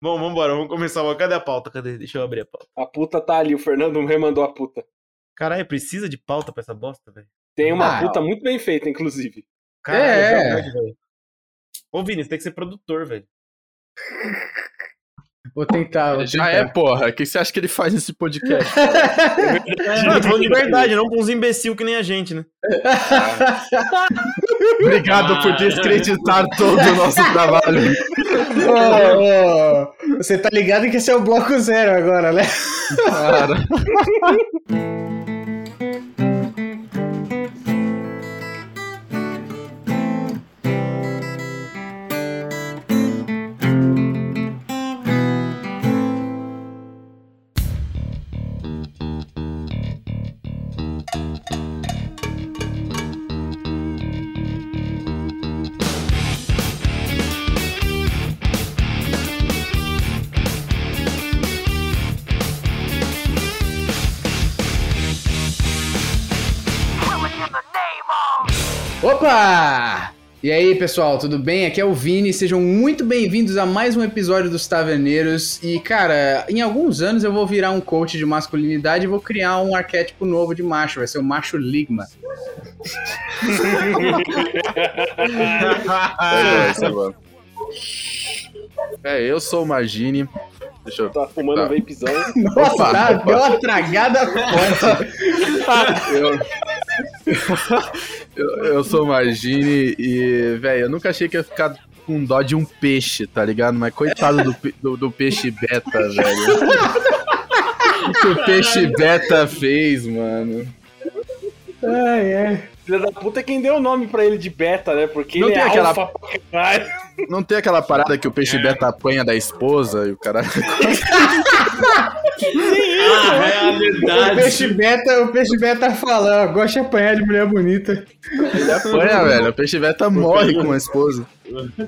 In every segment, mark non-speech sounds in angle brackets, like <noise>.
Bom, vambora, vamos começar. Cadê a pauta? Cadê? Deixa eu abrir a pauta. A puta tá ali, o Fernando remandou a puta. Caralho, precisa de pauta pra essa bosta, velho? Tem uma Ah, puta muito bem feita, inclusive. Caralho, É. verdade, velho. Ô, Vini, você tem que ser produtor, velho. Vou tentar, vou Já tentar. é, porra. O que você acha que ele faz nesse podcast? <laughs> Não, eu tô falando de <laughs> verdade, não com uns imbecil que nem a gente, né? <laughs> Obrigado por descreditar todo o nosso trabalho. Ô, ô, Você tá ligado que esse é o bloco zero agora, né? Cara. Opa! E aí, pessoal, tudo bem? Aqui é o Vini, sejam muito bem-vindos a mais um episódio dos Taverneiros. E, cara, em alguns anos eu vou virar um coach de masculinidade e vou criar um arquétipo novo de macho, vai ser o macho Ligma. <laughs> É, é. É, eu sou o Margini. Deixa eu. Tá fumando Tá. um vapezão. <laughs> Nossa, Opa, tá, opa. deu uma tragada forte. Eu, eu, eu sou o Margini e, velho, eu nunca achei que ia ficar com dó de um peixe, tá ligado? Mas coitado do, pe- do, do peixe beta, velho. O que o peixe beta fez, mano? Ai, ai. Filha da puta é quem deu o nome pra ele de beta, né? Porque Não ele tem é aquela- alfa. Não tem aquela parada que o peixe beta apanha da esposa e o cara. <laughs> Ah, é a O verdade. peixe beta, o peixe beta fala, ó, gosta de apanhar de mulher bonita. Ele apanha, velho. O peixe beta morre com a esposa.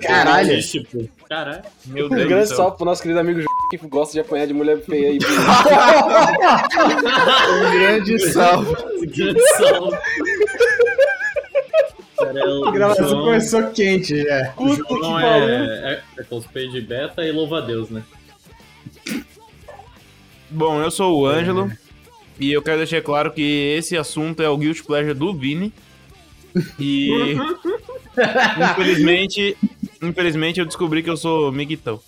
Caralho. Tipo, caralho. Meu Um Deus do grande salve pro nosso querido amigo que gosta de apanhar de mulher feia bonita. <laughs> <laughs> Um grande salve. Grande salve. Cara, é <laughs> o A gravação João- começou quente já. O João é, é, é cosplay de beta e louva a Deus, né? Bom, eu sou o Ângelo. E eu quero deixar claro que esse assunto é o Guilty Pleasure do Vini. E. <laughs> infelizmente. Infelizmente eu descobri que eu sou miguitão.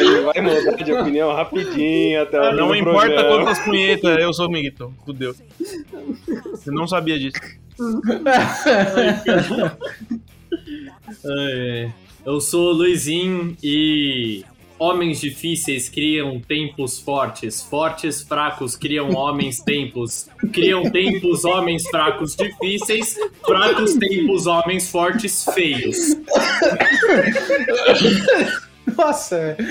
Ele vai mudar de opinião rapidinho até o Não importa programa. quantas punhetas, eu sou miguitão. Fudeu. Você não sabia disso. <laughs> É, eu sou o Luizinho e homens difíceis criam tempos fortes. Fortes, fracos criam homens <laughs> tempos. Criam tempos, homens fracos difíceis. Fracos tempos, homens fortes feios. Nossa, velho.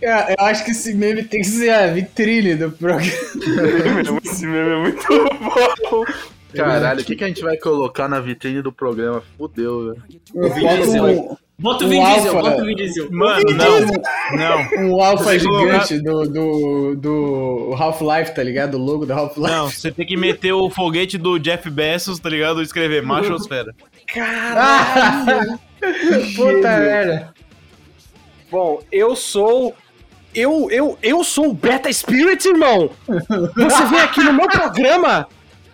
Eu, eu acho que esse meme tem que ser a vitrine do programa. Esse meme é muito bom. Caralho, o que, que a gente vai colocar na vitrine do programa? Fudeu, velho. Diesel. um, Bota o Vin Diesel, bota o Vin Diesel. Mano, não. Não. um alfa gigante do, do, do Half-Life, tá ligado? O logo do Half-Life. Não, você tem que meter o foguete do Jeff Bezos, tá ligado? E escrever machosfera. <laughs> Puta merda. Bom, eu sou. Eu, eu, eu sou o Beta Spirit, irmão! Você vem aqui no meu programa,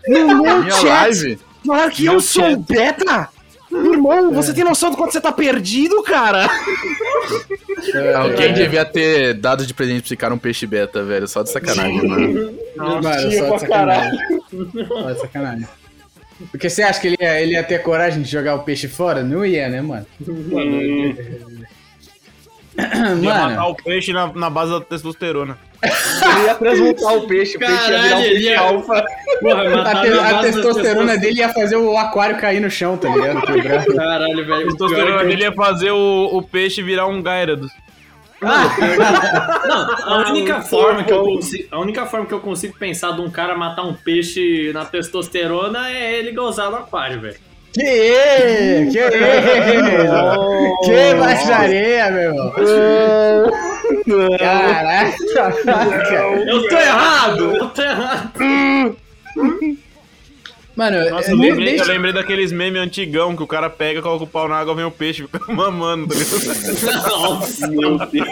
no meu chat, live? falar que Meu eu sou o Beta? Irmão, você tem noção do quanto você tá perdido, cara? <laughs> Alguém devia ter dado de presente pra esse cara um peixe beta, velho. Só de sacanagem, mano. Mano, tinha só pra de sacanagem. Só de sacanagem. Porque você acha que ele ia, ele ia ter coragem de jogar o peixe fora? Não ia, né, mano? Ia matar Mano, o peixe na, na base da testosterona. Ele ia transmutar o peixe, o peixe ia virar um peixe ia- alfa. Porra, a, te- a testosterona dele ia fazer o aquário cair no chão, tá ligado? Caralho, velho. A é testosterona dele ia fazer o, o peixe virar um Gyarados. Não, a única forma que eu consigo, a única forma que eu consigo pensar de um cara matar um peixe na testosterona é ele gozar no aquário, velho. Que que Que baixaria, meu irmão. Caraca. Eu tô errado! Eu tô errado! Mano, Nossa, eu lembrei, desde- eu lembrei daqueles memes antigão que o cara pega, coloca o pau na água, vem o peixe, fica <laughs> mamando, tá? Nossa, Meu Deus.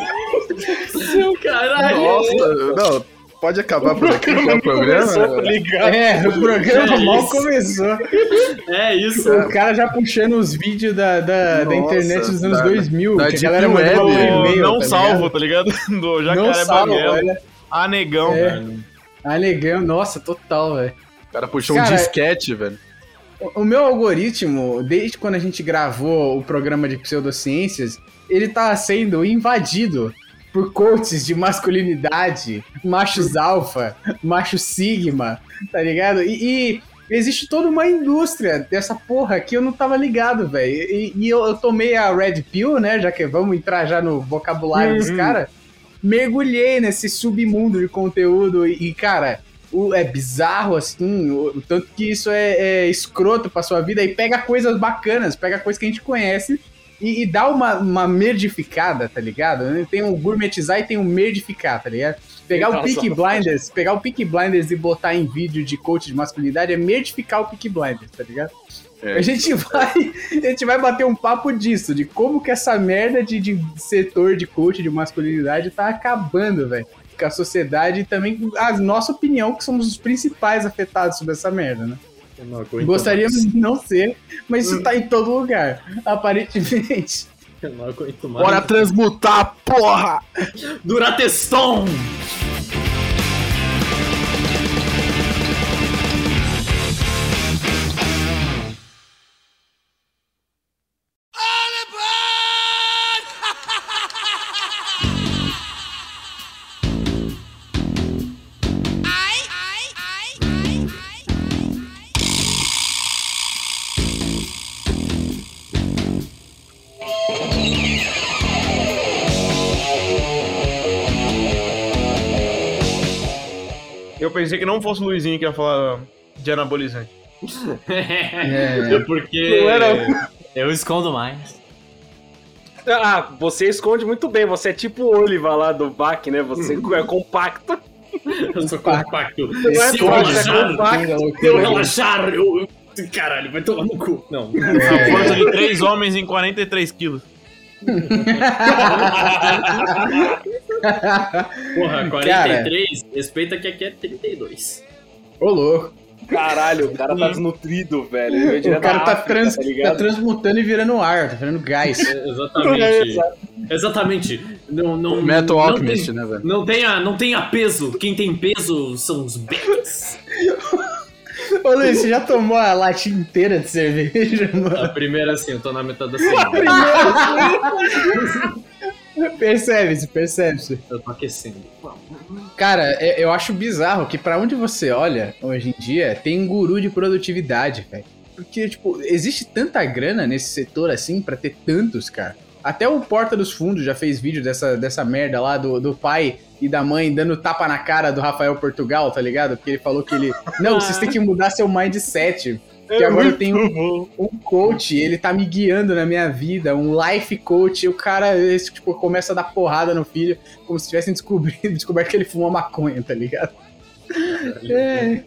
caralho. Nossa, não, pode acabar por aqui que é o Começou, tá programa. ligado? É, o programa É mal isso. começou. É isso. O cara já puxando os vídeos da, da, da Nossa, internet dos anos da- 2000, da que a galera por Ô, e-mail, não tá salvo, tá ligado? <laughs> Do Não Jacaré salvo, Banguela. olha. Ah, negão, É. velho. Ah, negão, nossa, total, velho. O cara puxou Cara, um disquete, velho. O o meu algoritmo, desde quando a gente gravou o programa de pseudociências, ele tá sendo invadido por coaches de masculinidade, machos alfa, macho sigma, tá ligado? E, e existe toda uma indústria dessa porra que eu não tava ligado, velho. E, e eu, eu tomei a Red Pill, né? Já que vamos entrar já no vocabulário dos caras. Mergulhei nesse submundo de conteúdo e, e, cara, o- é bizarro, assim, o, o tanto que isso é, é escroto pra sua vida e pega coisas bacanas, pega coisas que a gente conhece e, e dá uma, uma merdificada, tá ligado? Tem um gourmetizar e tem um merdificar, tá ligado? Pegar o Peaky Blinders, pegar o Peaky Blinders e botar em vídeo de coach de masculinidade é merdificar o Peaky Blinders, tá ligado? É. A gente vai, a gente vai bater um papo disso, de como que essa merda de, de setor de coach de masculinidade tá acabando, velho. Com a sociedade e também a nossa opinião, que somos os principais afetados sobre essa merda, né? Gostaríamos mais. de não ser, mas isso tá em todo lugar, aparentemente. Eu não aguento mais. Bora transmutar, porra! Durateston! Eu pensei que não fosse o Luizinho que ia falar de anabolizante. É <laughs> porque Não era- eu escondo mais. Ah, você esconde muito bem. Você é tipo o Oliva lá do Bach, né? Você é compacto. Eu sou compacto. Não é Se eu é relaxar, compacto. se eu relaxar, eu... Caralho, vai tomar no cu. Não. A força de três homens em 43 quilos. Porra, 43, respeita que aqui é 32. Ô, louco. Caralho, o cara tá desnutrido, velho. O cara tá, África, trans, tá tá transmutando e virando ar, tá virando gás. É, Exatamente. <laughs> Exatamente. Não, não, Metal não Alchemist, tem- né, velho? Não tenha, não tenha peso. Quem tem peso são os becks. <laughs> Ô, Luiz, você já tomou a latinha inteira de cerveja, <laughs> mano? A primeira, assim, eu tô na metade da <laughs> semana. <laughs> Percebe-se, percebe-se. Eu tô aquecendo. Cara, é- eu acho bizarro que pra onde você olha hoje em dia tem um guru de produtividade, velho. Porque, tipo, existe tanta grana nesse setor assim pra ter tantos, cara. Até o Porta dos Fundos já fez vídeo dessa, dessa merda lá do, do pai e da mãe dando tapa na cara do Rafael Portugal, tá ligado? Porque ele falou que ele. Não, vocês têm que mudar seu mindset. Que agora eu tenho um, um coach, ele tá me guiando na minha vida, um life coach, e o cara esse, tipo, começa a dar porrada no filho, como se tivessem descobrido, <laughs> descoberto que ele fuma maconha, tá ligado? É.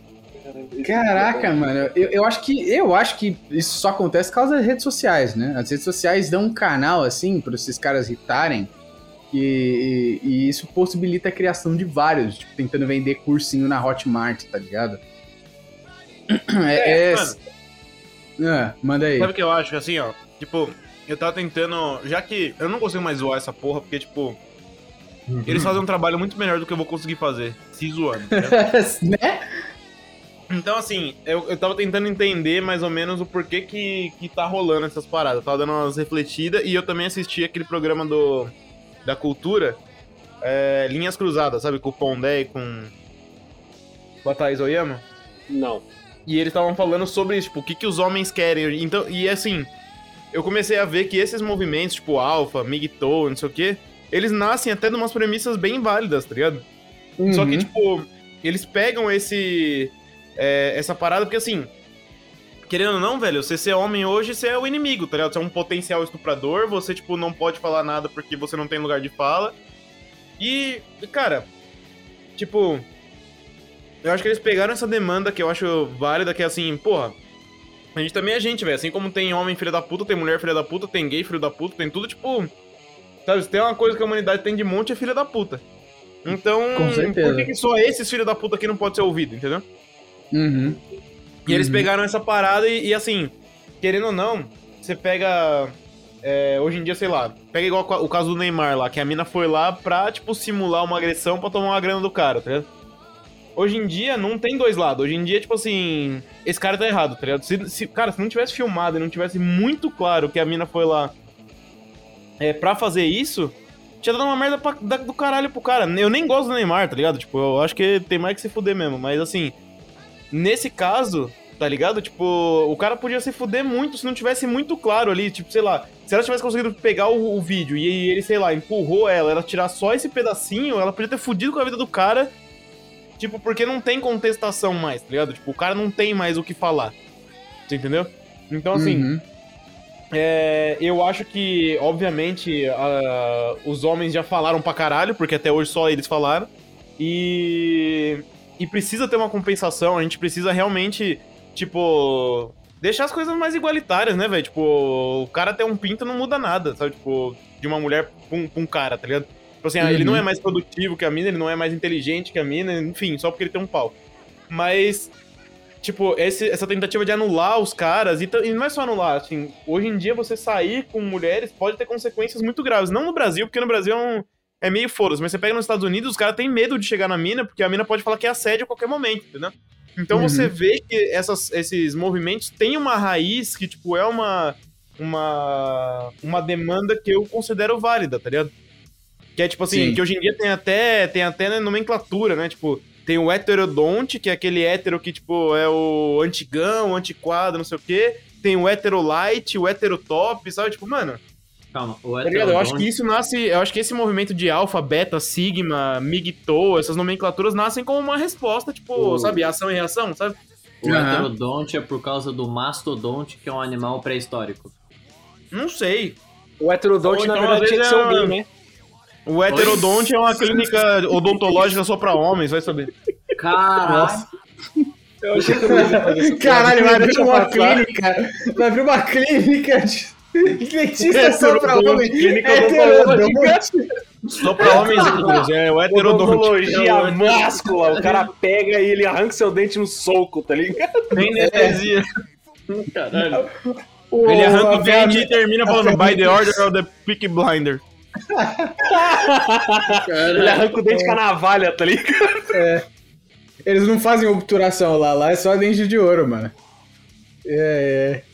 Caraca, mano, eu, eu acho que eu acho que isso só acontece por causa das redes sociais, né? As redes sociais dão um canal assim para esses caras irritarem e, e- e isso possibilita a criação de vários, tipo, tentando vender cursinho na Hotmart, tá ligado? <clears throat> É, é- Ah, manda aí. Sabe o que eu acho? Assim, ó. Tipo, eu tava tentando. Já que eu não consigo mais zoar essa porra, porque, tipo. Eles fazem um trabalho muito melhor do que eu vou conseguir fazer, se zoando. tá <laughs> né? Então, assim, eu, eu tava tentando entender mais ou menos o porquê que, que tá rolando essas paradas. Eu tava dando umas refletidas e eu também assisti aquele programa do da cultura, é, Linhas Cruzadas, sabe? Com o Pondé e com, Thaís Oyama. Não. E eles estavam falando sobre tipo, o que, que os homens querem. Então, e assim, eu comecei a ver que esses movimentos, tipo Alpha, Migtou, não sei o quê, eles nascem até de umas premissas bem válidas, tá ligado? Só que, Uhum. tipo, eles pegam esse. é, essa parada, porque assim. Querendo ou não, velho, você ser homem hoje, você é o inimigo, tá ligado? Você é um potencial estuprador, você, tipo, não pode falar nada porque você não tem lugar de fala. E, cara, tipo. eu acho que eles pegaram essa demanda que eu acho válida, que é assim, porra, a gente também é gente, velho. Assim como tem homem filho da puta, tem mulher filha da puta, tem gay filho da puta, tem tudo, tipo. Sabe, se tem uma coisa que a humanidade tem de monte, é filha da puta. Então, por que, que só esses filhos da puta aqui não pode ser ouvido, entendeu? Uhum. E eles Uhum. pegaram essa parada e, e, assim, querendo ou não, você pega. é, hoje em dia, sei lá, pega igual o caso do Neymar lá, que a mina foi lá pra, tipo, simular uma agressão pra tomar uma grana do cara, tá ligado? Hoje em dia não tem dois lados. Hoje em dia, tipo assim, esse cara tá errado, tá ligado? Se, se- cara, se não tivesse filmado e não tivesse muito claro que a mina foi lá é, pra fazer isso, tinha dado uma merda pra- da- do caralho pro cara. Eu nem gosto do Neymar, tá ligado? Tipo, eu acho que tem mais que se fuder mesmo. Mas assim, nesse caso, tá ligado? Tipo, o cara podia se fuder muito se não tivesse muito claro ali. Tipo, sei lá, se ela tivesse conseguido pegar o, o vídeo e ele, sei lá, empurrou ela, ela tirar só esse pedacinho, ela podia ter fudido com a vida do cara. Tipo, porque não tem contestação mais, tá ligado? Tipo, o cara não tem mais o que falar. Você entendeu? Então, assim, Uhum. é, eu acho que, obviamente, a- os homens já falaram pra caralho, porque até hoje só eles falaram. E. E precisa ter uma compensação, a gente precisa realmente, tipo. Deixar as coisas mais igualitárias, né, velho? Tipo, o cara ter um pinto não muda nada, sabe? Tipo, de uma mulher pra um, pra um cara, tá ligado? Tipo assim, ah, ele Uhum. não é mais produtivo que a mina, ele não é mais inteligente que a mina, enfim, só porque ele tem um pau. Mas tipo, esse- essa tentativa de anular os caras, e, e não é só anular, assim, hoje em dia você sair com mulheres pode ter consequências muito graves. Não no Brasil, porque no Brasil é, um- é meio foda mas você pega nos Estados Unidos, os caras têm medo de chegar na mina, porque a mina pode falar que é assédio a qualquer momento, entendeu? Então Uhum. você vê que essas- esses movimentos têm uma raiz que, tipo, é uma, uma, uma demanda que eu considero válida, tá ligado? Que é tipo assim, Sim. que hoje em dia tem até, tem até né, nomenclatura, né? Tipo, tem o heterodonte, que é aquele hétero que, tipo, é o antigão, o antiquado, não sei o quê. Tem o heterolight, o heterotop, sabe? Tipo, mano, Calma, o tá ligado? Eu acho heterodonte- que isso nasce. Eu acho que esse movimento de alfa, beta, sigma, migto, essas nomenclaturas nascem como uma resposta, tipo, O- sabe, ação e reação, sabe? O Aham. heterodonte é por causa do mastodonte, que é um animal pré-histórico. Não sei. O heterodonte, Ou na então, verdade, tinha que ser um é- gay, né? O heterodonte é uma clínica odontológica só pra homens, vai saber. Caralho! Eu achei que eu ia fazer essa Caralho, vai abrir uma passar. clínica. Vai abrir uma clínica de dentista só pra homem. clínica Heterodonte. Só pra homens héteros, é o heterodonte. Odontologia máscula. O cara pega e ele arranca seu dente no soco, tá ligado? Nem anestesia. Caralho. O- Ele arranca o dente e termina falando by the order of the Peaky Blinder. Ele arranca o dente com a navalha, tá ligado? Eles não fazem obturação lá, lá é só dente de ouro, mano. É, é.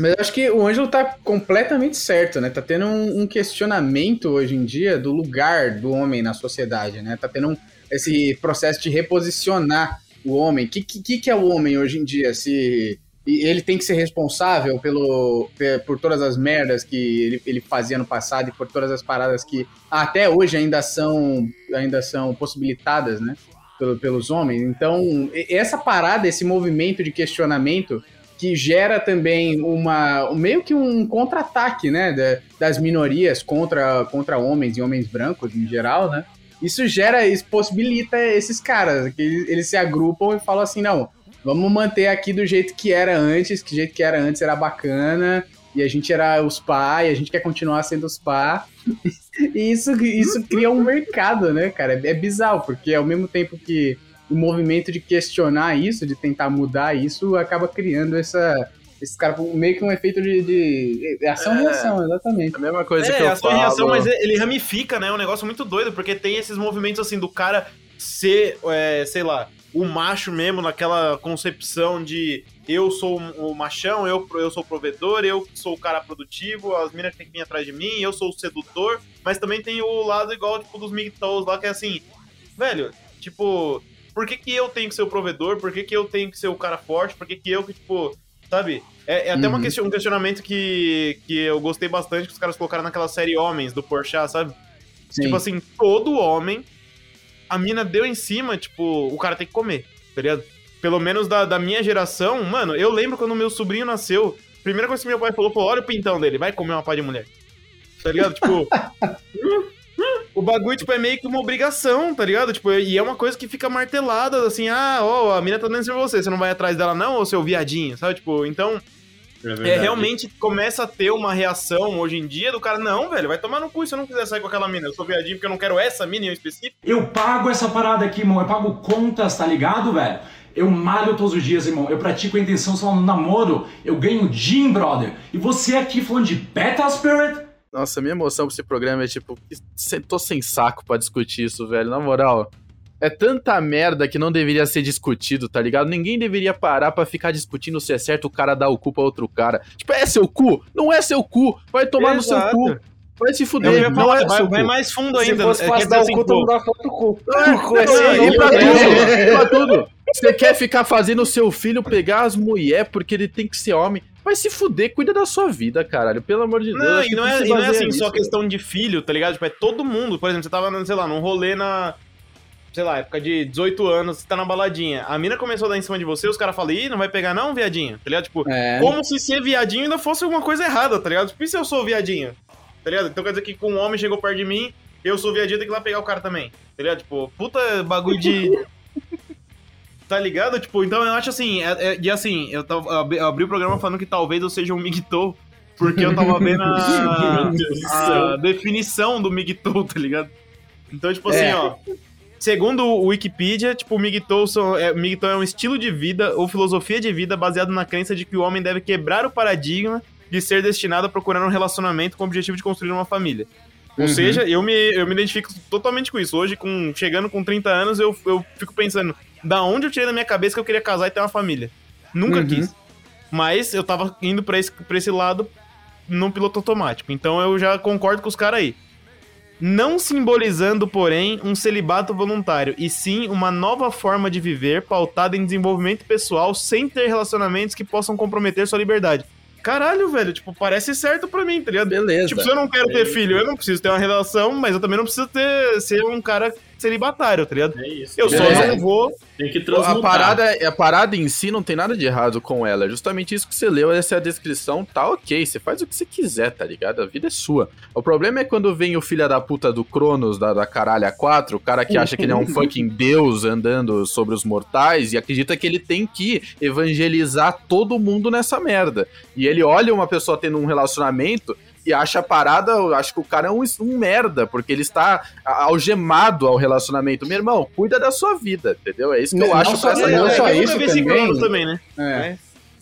Mas acho que o Ângelo tá completamente certo, né? Tá tendo um, um questionamento hoje em dia do lugar do homem na sociedade, né? Tá tendo um- esse processo de reposicionar o homem. O que, que, que é o homem hoje em dia? Se ele tem que ser responsável pelo, pe- por todas as merdas que ele, ele fazia no passado e por todas as paradas que até hoje ainda são, ainda são possibilitadas, né? pelo- pelos homens. Então, essa parada, esse movimento de questionamento que gera também uma meio que um contra-ataque, né, da- das minorias contra, contra homens e homens brancos em geral, né? Isso gera, isso possibilita esses caras que eles, eles se agrupam e falam assim, não, vamos manter aqui do jeito que era antes, que o jeito que era antes era bacana. E a gente era os pá, e a gente quer continuar sendo os pá. <laughs> E isso, isso cria um mercado, né, cara? É bizarro, porque ao mesmo tempo que o movimento de questionar isso, de tentar mudar isso, acaba criando essa. Esse cara, meio que um efeito de, de ação e É. reação, exatamente. A mesma coisa que É, eu ação e falo. reação, mas ele ramifica, né? É um negócio muito doido, porque tem esses movimentos assim do cara ser, é, sei lá, o macho mesmo, naquela concepção de eu sou o machão, eu, eu sou o provedor, eu sou o cara produtivo, as minas têm que vir atrás de mim, eu sou o sedutor, mas também tem o lado igual, tipo, dos migtos lá, que é assim, velho, tipo, por que que eu tenho que ser o provedor? Por que que eu tenho que ser o cara forte? Por que que eu que, tipo, sabe? É, é até uma Uhum. question- um questionamento que, que eu gostei bastante que os caras colocaram naquela série Homens, do Porchat, sabe? Sim. Tipo assim, todo homem, a mina deu em cima, tipo, o cara tem que comer, tá ligado? Pelo menos da, da minha geração, mano, eu lembro quando meu sobrinho nasceu, a primeira coisa que meu pai falou foi, olha o pintão dele, vai comer uma pá de mulher. Tá ligado? Tipo, <laughs> o bagulho, tipo, é meio que uma obrigação, tá ligado? Tipo, e é uma coisa que fica martelada, assim, ah, ó, a mina tá dando isso pra você, você não vai atrás dela não, ou seu viadinho, sabe? Tipo, então, é, realmente começa a ter uma reação hoje em dia do cara, não, velho, vai tomar no cu se eu não quiser sair com aquela mina. Eu sou viadinho porque eu não quero essa mina em específico. Eu pago essa parada aqui, irmão. Eu pago contas, tá ligado, velho? Eu malho todos os dias, irmão. Eu pratico a intenção só no namoro. Eu ganho gym, brother. E você aqui falando de Beta Spirit? Nossa, minha emoção pra esse programa é tipo, tô sem saco pra discutir isso, velho. Na moral, é tanta merda que não deveria ser discutido, tá ligado? Ninguém deveria parar para ficar discutindo se é certo o cara dar o cu pra outro cara. Tipo, é seu cu? Não é seu cu. Vai tomar Exato. no seu cu. Vai se fuder, não é vai, vai mais fundo ainda. Se fosse fácil dar o cu, todo mundo dá foto do cu. É, <laughs> é, e pra tudo, pra tudo. Você quer ficar fazendo o seu filho pegar as mulheres porque ele tem que ser homem? Vai se fuder, cuida da sua vida, caralho. Pelo amor de Deus. Não, e não é, e não é assim nisso. só questão de filho, tá ligado? Tipo, é todo mundo. Por exemplo, você tava, sei lá, num rolê na, sei lá, época de 18 anos, você tá na baladinha. A mina começou a dar em cima de você, os caras falam, ih, não vai pegar não, viadinho? Tá ligado? Tipo, é. como se ser viadinho ainda fosse alguma coisa errada, tá ligado? Tipo, e se eu sou viadinho? Tá ligado? Então quer dizer que com um homem chegou perto de mim, eu sou viadinho, tem que ir lá pegar o cara também. Tá ligado? Tipo, puta bagulho de... <laughs> tá ligado? Tipo, então eu acho assim, é, é, e assim, eu, tava, eu abri o programa falando que talvez eu seja um migtou, porque eu tava vendo a, <laughs> a definição do migtou, tá ligado? Então, tipo assim, é. ó, Segundo o Wikipedia, tipo, o Migtou, é, é um estilo de vida ou filosofia de vida baseado na crença de que o homem deve quebrar o paradigma de ser destinado a procurar um relacionamento com o objetivo de construir uma família. Ou uhum. seja, eu me, eu me identifico totalmente com isso. Hoje, com, chegando com 30 anos, eu, eu fico pensando, da onde eu tirei da minha cabeça que eu queria casar e ter uma família? Nunca uhum. quis. Mas eu tava indo pra esse, pra esse lado no piloto automático. Então eu já concordo com os caras aí não simbolizando, porém, um celibato voluntário, e sim uma nova forma de viver pautada em desenvolvimento pessoal sem ter relacionamentos que possam comprometer sua liberdade. Caralho, velho, tipo, parece certo pra mim, tá ligado? Beleza. Tipo, se eu não quero ter filho, eu não preciso ter uma relação, mas eu também não preciso ter ser um cara celibatário, tá ligado? É isso. Eu só é. não vou. Tem que transmutar. A parada, a parada em si não tem nada de errado com ela. É justamente isso que você leu, essa é a descrição, tá ok. Você faz o que você quiser, tá ligado? A vida é sua. O problema é quando vem o filho da puta do Cronos, da, da caralha 4, o cara que acha que ele é um <laughs> fucking deus andando sobre os mortais e acredita que ele tem que evangelizar todo mundo nessa merda. E ele olha uma pessoa tendo um relacionamento e acha a parada, eu acho que o cara é um, um merda, porque ele está algemado ao relacionamento. Meu irmão, cuida da sua vida, entendeu? É isso que eu não, acho. Não só, essa não só isso também. também né? É. é.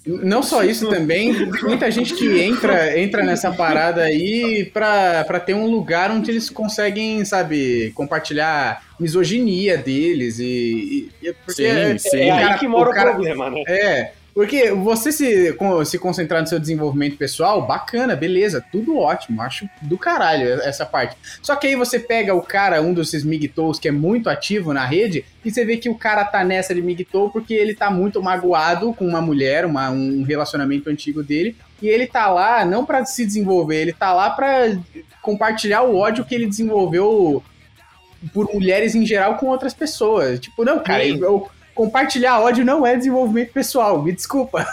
Não só isso também, muita gente que entra, entra nessa parada aí pra, pra ter um lugar onde eles conseguem, sabe, compartilhar misoginia deles e. e porque sim, é, sim. é, aí que mora o, cara, o problema, né? É, porque você se, se concentrar no seu desenvolvimento pessoal, bacana, beleza, tudo ótimo, acho do caralho essa parte. Só que aí você pega o cara, um desses migtous que é muito ativo na rede, e você vê que o cara tá nessa de migtou porque ele tá muito magoado com uma mulher, uma, um relacionamento antigo dele, e ele tá lá não para se desenvolver, ele tá lá para compartilhar o ódio que ele desenvolveu por mulheres em geral com outras pessoas. Tipo, não, cara, eu, compartilhar ódio não é desenvolvimento pessoal, me desculpa.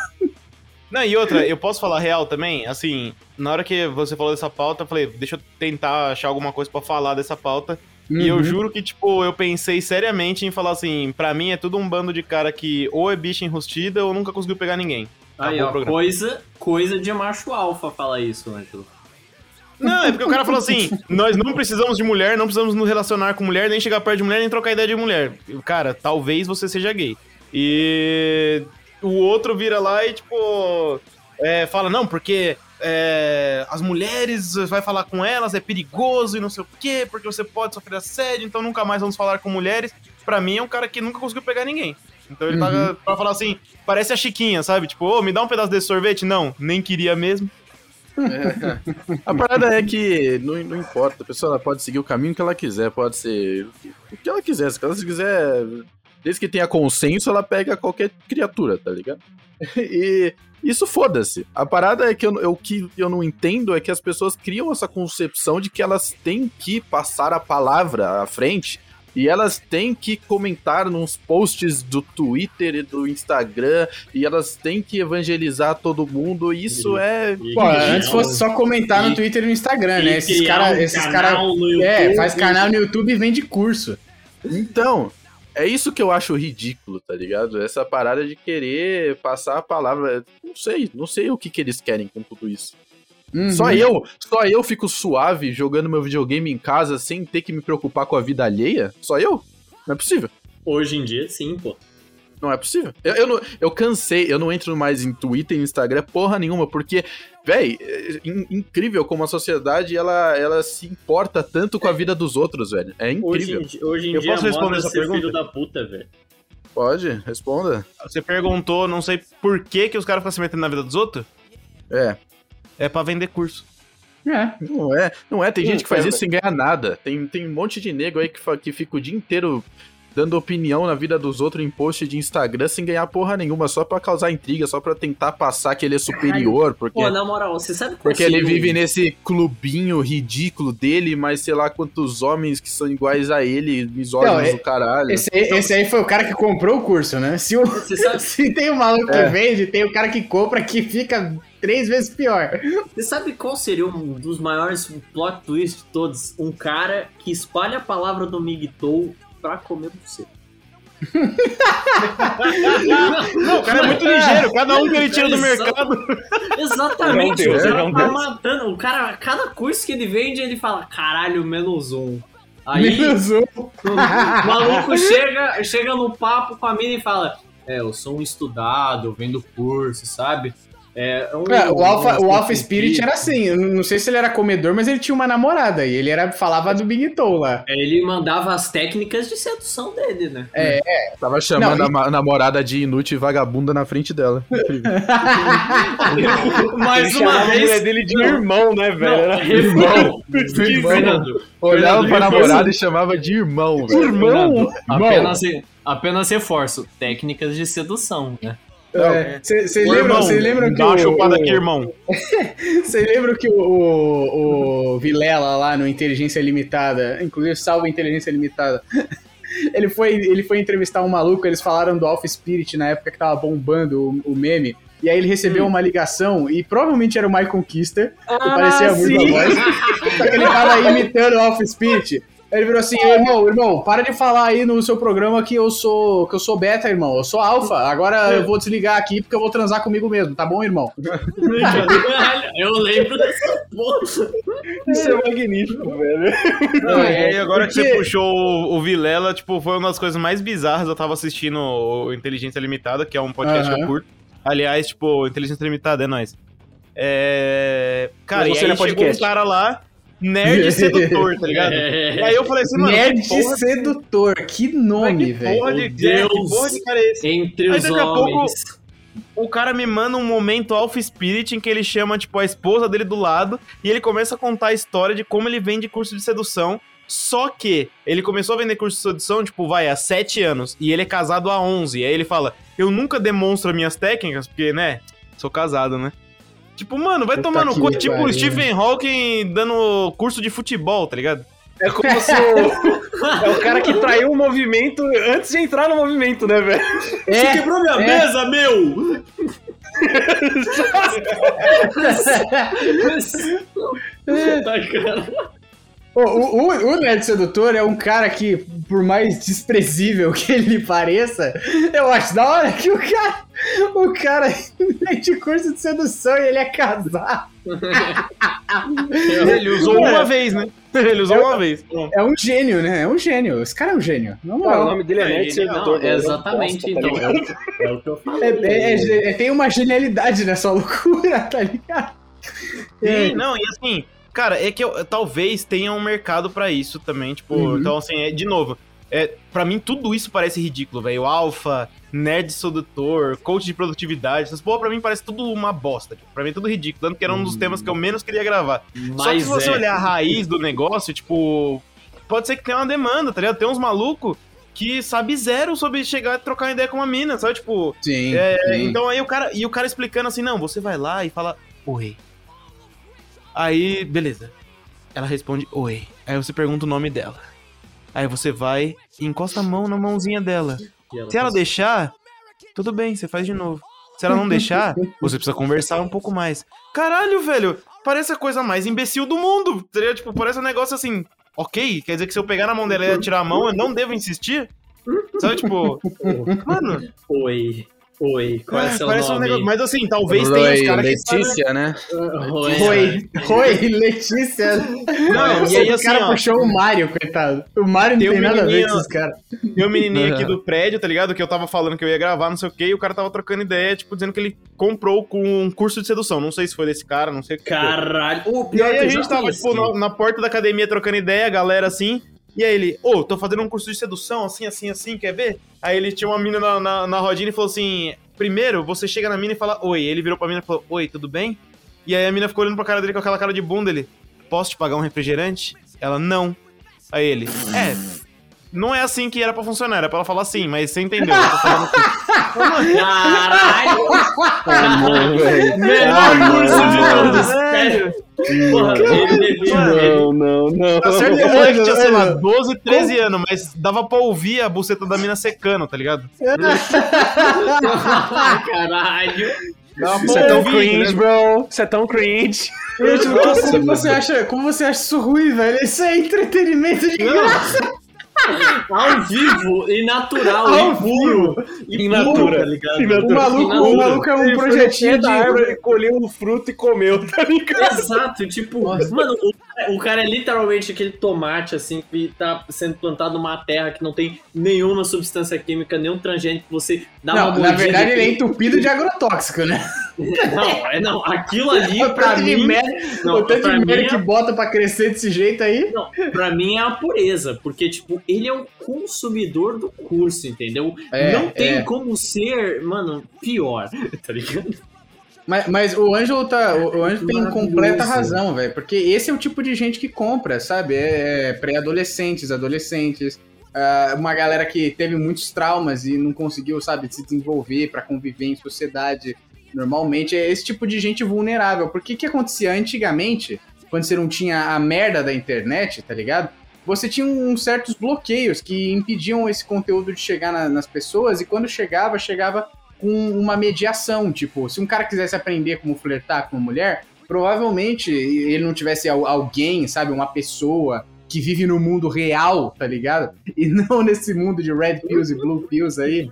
Não, e outra, eu posso falar real também? Assim, na hora que você falou dessa pauta, eu falei, deixa eu tentar achar alguma coisa para falar dessa pauta. Uhum. E eu uhum. juro que, tipo, eu pensei seriamente em falar assim, pra mim é tudo um bando de cara que ou é bicha enrustida ou nunca conseguiu pegar ninguém. Aí, ó, coisa, coisa de macho alfa falar isso, Ângelo. Não, é porque o cara falou assim: nós não precisamos de mulher, não precisamos nos relacionar com mulher, nem chegar perto de mulher, nem trocar ideia de mulher. Cara, talvez você seja gay. E o outro vira lá e, tipo, é, fala: não, porque é, as mulheres, vai falar com elas, é perigoso e não sei o quê, porque você pode sofrer assédio, então nunca mais vamos falar com mulheres. Pra mim é um cara que nunca conseguiu pegar ninguém. Então ele uhum. tá pra falar assim, parece a Chiquinha, sabe? Tipo, ô, oh, me dá um pedaço desse sorvete? Não, nem queria mesmo. <laughs> A parada é que não, não importa, a pessoa pode seguir o caminho que ela quiser, pode ser o que ela quiser. Se ela quiser, desde que tenha consenso, ela pega qualquer criatura, tá ligado? <laughs> E isso foda-se. A parada é que eu, que eu não entendo é que as pessoas criam essa concepção de que elas têm que passar a palavra à frente E elas têm que comentar nos posts do Twitter e do Instagram, e elas têm que evangelizar todo mundo. E isso é. Pô, antes fosse só comentar no E- Twitter e no Instagram, né? E Esses caras. um esses canal cara, no é, YouTube. faz canal no YouTube e vende curso. Então, é isso que eu acho ridículo, tá ligado? Essa parada de querer passar a palavra. Não sei, não sei o que, que eles querem com tudo isso. Uhum. Só eu, só eu fico suave jogando meu videogame em casa sem ter que me preocupar com a vida alheia? Só eu? Não é possível. Hoje em dia, sim, pô. Não é possível. Eu, eu, não- eu cansei, eu não entro mais em Twitter e Instagram porra nenhuma, porque, véi, é in- incrível como a sociedade ela, ela se importa tanto com a vida dos outros, velho. É Hoje incrível. em, di- hoje em Eu dia posso responder é essa pergunta? filho da puta, velho. Pode, responda. Você perguntou, não sei por que, que os caras ficam se metendo na vida dos outros? É. É pra vender curso. É. Não é, não é. Tem gente que faz é, isso sem ganhar nada. Tem, tem um monte de nego aí que, que fica o dia inteiro dando opinião na vida dos outros em post de Instagram sem ganhar porra nenhuma, só pra causar intriga, só pra tentar passar que ele é superior, porque, Pô, na moral, você sabe qual porque ele seria o- vive nesse clubinho ridículo dele, mas sei lá quantos homens que são iguais a ele, misóginos é- do caralho. Esse, aí- esse aí foi o cara que comprou o curso, né? Se, o, Você sabe, <laughs> se tem o maluco É. que vende, tem o cara que compra que fica três vezes pior. você sabe qual seria um dos maiores plot twists de todos? Um cara que espalha a palavra do Migtou pra comer você. Não, o cara é muito ligeiro, cada um que ele tira do mercado. Exatamente, Deus, o cara meu tá Deus. matando. O cara, cada curso que ele vende, ele fala, caralho, menos um. Aí Menos um. o maluco chega, chega no papo com a mina e fala: É, eu sou um estudado, eu vendo curso, sabe? É, um- É, o Alpha, o um Alpha Spirit era assim, não sei se ele era comedor, mas ele tinha uma namorada e ele era, falava do Big Toe lá. É, Ele mandava as técnicas de sedução dele, né? Tava chamando Não, a namorada de inútil e vagabunda na frente dela. <laughs> Mais Ele uma chamava a vez. dele de irmão, né, velho? Não, Era- irmão. Irmão. Fernando, Olhava pra namorada e chamava de irmão, velho. Fernando, apenas, apenas reforço: técnicas de sedução, né? Vocês Ô, lembram, irmão, lembram que dá uma o, chupada o- aqui, irmão. <laughs> Vocês lembram que o, o, o Vilela lá no Inteligência Limitada, inclusive salvo Inteligência Limitada, <laughs> ele foi, ele foi entrevistar um maluco, eles falaram do Alpha Spirit na época que tava bombando o, o meme, e aí ele recebeu uma ligação, e provavelmente era o Mike Conquista, que parecia muito a voz, <laughs> só que ele tava imitando o Alpha Spirit. Aí Ele virou assim, irmão, irmão, para de falar aí no seu programa que eu sou que eu sou beta, irmão. Eu sou alfa. Agora eu vou desligar aqui porque eu vou transar comigo mesmo, tá bom, irmão? <laughs> Eu lembro dessa porra. Isso é magnífico, velho. Não, É, e aí agora que porque- você puxou o, o Vilela, tipo, foi uma das coisas mais bizarras. Eu tava assistindo o Inteligência Limitada, que é um podcast que Aham. eu curto. Aliás, tipo, Inteligência Limitada, é nóis. É... Cara, e você aí é chegou um cara lá, nerd <laughs> sedutor, tá ligado? E aí eu falei assim, mano, Nerd que porra, sedutor, que nome, que velho. porra de, é, que porra de cara é esse? Entre Aí os daqui a pouco- homens. O cara me manda um momento Alpha Spirit em que ele chama, tipo, a esposa dele do lado e ele começa a contar a história de como ele vende curso de sedução. Só que ele começou a vender curso de sedução, tipo, vai, há 7 anos. E ele é casado há 11. E aí ele fala, eu nunca demonstro minhas técnicas, porque, né, sou casado, né? Tipo, mano, vai Puta tomar no cu. é Tipo o Stephen Hawking dando curso de futebol, tá ligado? É como se o. É o cara que traiu o movimento antes de entrar no movimento, né, velho? Você quebrou minha é. mesa, meu! <laughs> Tá, cara. O, o, o- o Nerd Sedutor é um cara que, por mais desprezível que ele pareça, eu acho da hora que o cara, o cara <laughs> vende curso de sedução e ele é casado. <laughs> Ele usou uma vez, né? Ele usou uma vez. É um gênio, né? É um gênio. Esse cara é um gênio. Na Pô, o moral. nome dele é Nerd Não, Sedutor. velho. exatamente, tá então. É o, é o que eu falo. É- é- é- é- tem uma genialidade nessa <laughs> loucura, tá ligado? É. Sim, não, e assim, cara, é que eu, talvez tenha um mercado pra isso também, tipo, Uhum. então assim, é, de novo, é, para mim tudo isso parece ridículo, velho, alfa, nerd sedutor, coach de produtividade, essas porra pra mim parece tudo uma bosta, tipo, pra mim é tudo ridículo, tanto que era um dos temas que eu menos queria gravar. Só que Mas se você é. olhar a raiz do negócio, tipo, pode ser que tenha uma demanda, tá ligado? Tem uns malucos que sabe zero sobre chegar e trocar uma ideia com uma mina, sabe? Tipo, Sim. é, sim. então aí o cara, e o cara explicando assim, não, você vai lá e fala, oi. Aí, beleza. Ela responde, oi. Aí você pergunta o nome dela. Aí você vai e encosta a mão na mãozinha dela. Ela Se ela faz- deixar, tudo bem, você faz de novo. Se ela não deixar, <laughs> você precisa conversar um pouco mais. Caralho, velho, parece a coisa mais imbecil do mundo. tá ligado? Tipo, parece um negócio assim, ok, quer dizer que se eu pegar na mão dela e ela tirar a mão, eu não devo insistir? Sabe, tipo, <laughs> mano, Oi, oi, qual é seu parece um negócio. Mas assim, talvez tenha uns caras que. Letícia, né? Oi. Oi, Letícia. Não, e aí o assim, cara ó, puxou o Mario, coitado. O Mario não Tem tem, nada a ver com esses caras. Tem um menininho aqui do prédio, tá ligado? Que eu tava falando que eu ia gravar, não sei o quê, e o cara tava trocando ideia, tipo, dizendo que ele comprou com um curso de sedução. Não sei se foi desse cara, não sei o que. foi. Caralho. O E pior aí que a gente tava, tipo, na, na porta da academia trocando ideia, a galera assim. E aí ele, ô, tô fazendo um curso de sedução, assim, assim, assim, quer ver? Aí ele tinha uma mina na, na, na rodinha e falou assim: primeiro, você chega na mina e fala oi. Ele virou pra mina e falou, oi, tudo bem? E aí a mina ficou olhando pra cara dele com aquela cara de bunda, ele, posso te pagar um refrigerante? Ela, não. Aí ele, é. Não é assim que era pra funcionar, era pra ela falar sim, mas você entendeu. Eu tô falando assim. Caralho! Melhor curso de todos. Sério. Porra, ele devia. ele- Não, não, não. Tá certo que o moleque tinha, sei lá, Olha, 12, 13 anos, mas dava pra ouvir a buceta da mina secando, tá ligado? <laughs> Caralho. Isso é tão cringe, né? bro. Isso é tão cringe. Nossa, como, você acha, como você acha isso ruim, velho? Isso é entretenimento de graça. <laughs> Ao vivo e natural, Ao e puro. E puro, tá ligado? O maluco, o maluco é um projetinho de... árvore, colheu um fruto e comeu, tá ligado? Exato, tipo, mano, o, o cara é literalmente aquele tomate, assim, que tá sendo plantado numa terra que não tem nenhuma substância química, nenhum transgênico, você dá uma Não, na mordida verdade e- ele é entupido de agrotóxico, né? <laughs> Não, é não, aquilo ali, O pra mim, merda, não, o tanto de merda é- que bota pra crescer desse jeito aí. Não, pra mim é a pureza, porque, tipo, ele é o consumidor do curso, entendeu? É, não tem é. como ser, mano, pior, <laughs> tá ligado? Mas, mas o Ângelo tá. O, o Ângelo tem completa razão, velho. Porque esse é o tipo de gente que compra, sabe? É, é pré-adolescentes, adolescentes. ah, uma galera que teve muitos traumas e não conseguiu, sabe, se desenvolver pra conviver em sociedade. Normalmente é esse tipo de gente vulnerável. Porque o que acontecia antigamente, quando você não tinha a merda da internet, tá ligado? Você tinha uns certos bloqueios que impediam esse conteúdo de chegar na- nas pessoas, e quando chegava, chegava com uma mediação. Tipo, se um cara quisesse aprender como flertar com uma mulher, provavelmente ele não tivesse al- alguém, sabe, uma pessoa que vive no mundo real, tá ligado? E não nesse mundo de red pills e blue pills aí.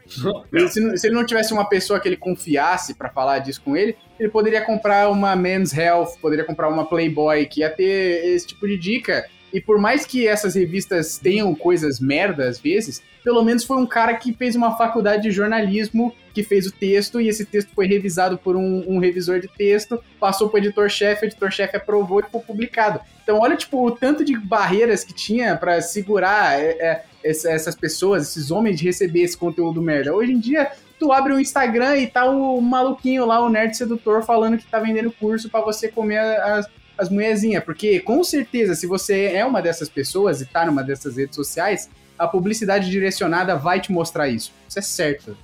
Se, não- se ele não tivesse uma pessoa que ele confiasse pra falar disso com ele, ele poderia comprar uma Men's Health, poderia comprar uma Playboy, que ia ter esse tipo de dica. E por mais que essas revistas tenham coisas merda às vezes, pelo menos foi um cara que fez uma faculdade de jornalismo, que fez o texto, e esse texto foi revisado por um, um revisor de texto, passou pro editor-chefe, o editor-chefe aprovou e foi publicado. Então olha, tipo, o tanto de barreiras que tinha pra segurar é, é, essa- essas pessoas, esses homens de receber esse conteúdo merda. Hoje em dia, tu abre o Instagram e tá o maluquinho lá, o nerd sedutor, falando que tá vendendo curso pra você comer as, as mulherzinhas. Porque, com certeza, se você é uma dessas pessoas e tá numa dessas redes sociais, a publicidade direcionada vai te mostrar isso. Isso é certo.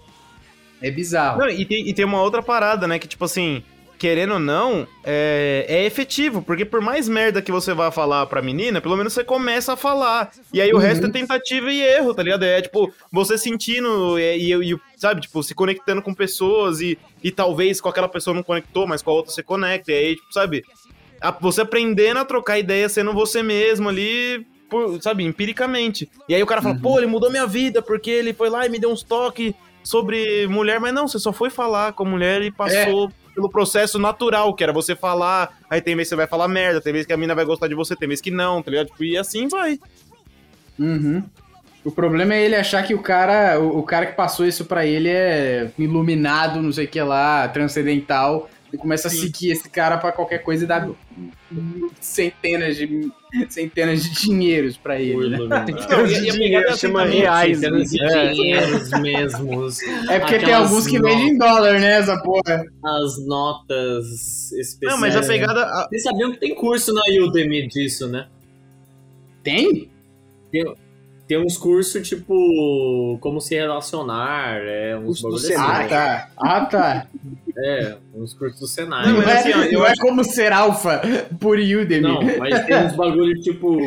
É bizarro. Não, e, tem, e tem uma outra parada, né? Que, tipo assim, querendo ou não, é, é efetivo. Porque por mais merda que você vá falar pra menina, pelo menos você começa a falar. E aí o resto é tentativa e erro, tá ligado? É tipo, você sentindo e, e- e, sabe, tipo, se conectando com pessoas e, e talvez com aquela pessoa não conectou, mas com a outra você conecta. E aí, tipo, sabe? a- você aprendendo a trocar ideia sendo você mesmo ali. por- sabe, empiricamente. E aí o cara fala, pô, ele mudou minha vida porque ele foi lá e me deu uns toques sobre mulher, mas não, você só foi falar com a mulher e passou pelo processo natural, que era você falar, aí tem vez que você vai falar merda, tem vez que a mina vai gostar de você, tem vez que não, tá ligado? Tipo, e assim vai. Uhum. O problema é ele achar que o cara, o, o cara que passou isso pra ele é iluminado, não sei o que lá, transcendental, e começa a seguir esse cara pra qualquer coisa e dá centenas de centenas de dinheiros pra ele, né? Não, e- a pegada é assim chama também, reais. Centenas de É. dinheiros mesmos. É porque tem alguns que vendem em dólar, né, essa porra. As notas especiais. Não, mas a pegada. a- Vocês sabiam que tem curso na Udemy disso, né? Tem? Tem uns cursos, tipo, como se relacionar, é, uns bagulho Senai. Ah, assim. tá. Ah, tá. É, uns cursos do Senai. Não, Não, mas é, assim, ó, eu não é acho- como ser alfa por Udemy. Não, mas tem <laughs> uns bagulho, tipo,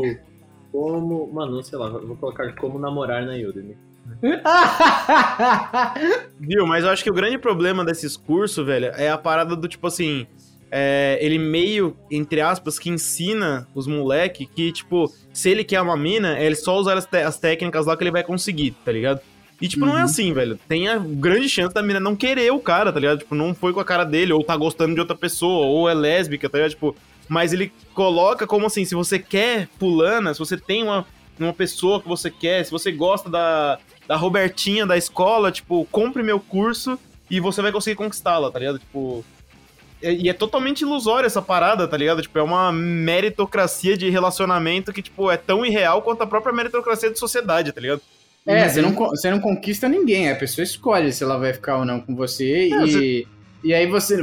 Como. Mano, sei lá, vou colocar como namorar na Udemy. <laughs> Viu? Mas eu acho que o grande problema desses cursos, velho, é a parada do tipo assim. É, ele meio, entre aspas, que ensina os moleque que, tipo, se ele quer uma mina, ele só usar as, as técnicas lá que ele vai conseguir, tá ligado? E, tipo, uhum. não é assim, velho. Tem a grande chance da mina não querer o cara, tá ligado? Tipo, não foi com a cara dele, ou tá gostando de outra pessoa, ou é lésbica, tá ligado? Tipo, mas ele coloca como assim, se você quer fulana, se você tem uma, uma pessoa que você quer, se você gosta da, da Robertinha da escola, tipo, compre meu curso e você vai conseguir conquistá-la, tá ligado? Tipo, e é totalmente ilusória essa parada, tá ligado? Tipo, é uma meritocracia de relacionamento que, tipo, é tão irreal quanto a própria meritocracia de sociedade, tá ligado? É, você não, você não conquista ninguém, a pessoa escolhe se ela vai ficar ou não com você é, e... Você... E aí você.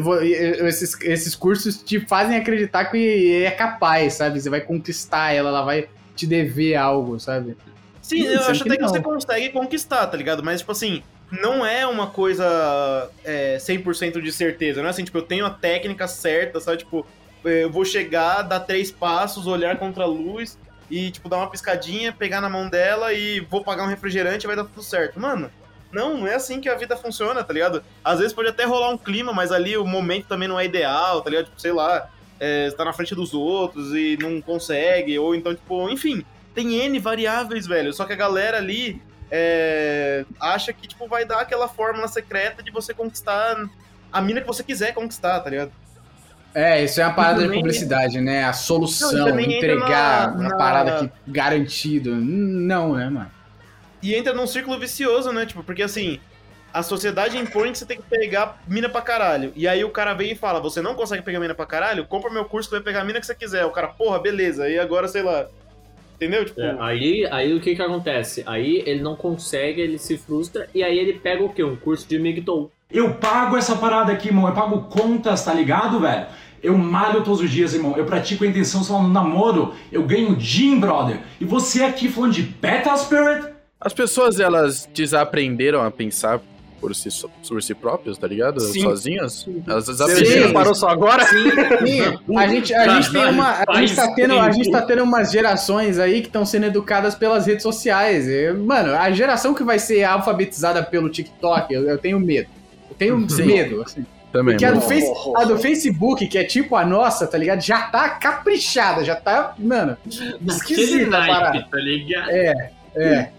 Esses, esses cursos te fazem acreditar que é capaz, sabe? Você vai conquistar ela, ela vai te dever algo, sabe? Sim, eu acho até que, que você consegue conquistar, tá ligado? Mas, tipo assim, não é uma coisa é, 100% de certeza. Não é assim, tipo, eu tenho a técnica certa, sabe? Tipo, eu vou chegar, dar três passos, olhar contra a luz e, tipo, dar uma piscadinha, pegar na mão dela e vou pagar um refrigerante e vai dar tudo certo. Mano, não, não é assim que a vida funciona, tá ligado? Às vezes pode até rolar um clima, mas ali o momento também não é ideal, tá ligado? Tipo, sei lá, é, tá na frente dos outros e não consegue, ou então, tipo, enfim, tem N variáveis, velho. Só que a galera ali é, acha que, tipo, vai dar aquela fórmula secreta de você conquistar a mina que você quiser conquistar, tá ligado? É, isso é uma parada de publicidade, né? A solução, não, entregar na, na... parada que garantido. Não, né, mano? E entra num círculo vicioso, né? Tipo, porque assim, a sociedade impõe que você tem que pegar mina pra caralho. E aí o cara vem e fala: Você não consegue pegar mina pra caralho? Compra meu curso que vai pegar a mina que você quiser. O cara, porra, beleza. E agora, sei lá, Entendeu? Tipo... É, aí, aí o que que acontece? Aí ele não consegue, ele se frustra e aí ele pega o quê? Um curso de Migdol. Eu pago essa parada aqui, irmão. Eu pago contas, tá ligado, velho? Eu malho todos os dias, irmão. Eu pratico a intenção só no namoro. Eu ganho gym, brother. E você aqui falando de Beta Spirit? As pessoas, elas desaprenderam a pensar por si, por si próprios, tá ligado? Sim. Sozinhas. Elas Você parou só agora? Sim. Sim. A gente, a gente tem uma. A gente, tá tendo, a gente tá tendo umas gerações aí que estão sendo educadas pelas redes sociais. Mano, a geração que vai ser alfabetizada pelo TikTok, eu, eu tenho medo. Tenho Sim. medo, assim. Também, Porque a do, face, a do, Facebook, que é tipo a nossa, tá ligado? Já tá caprichada, já tá, mano, esquisita a parada. Tá ligado? É, é.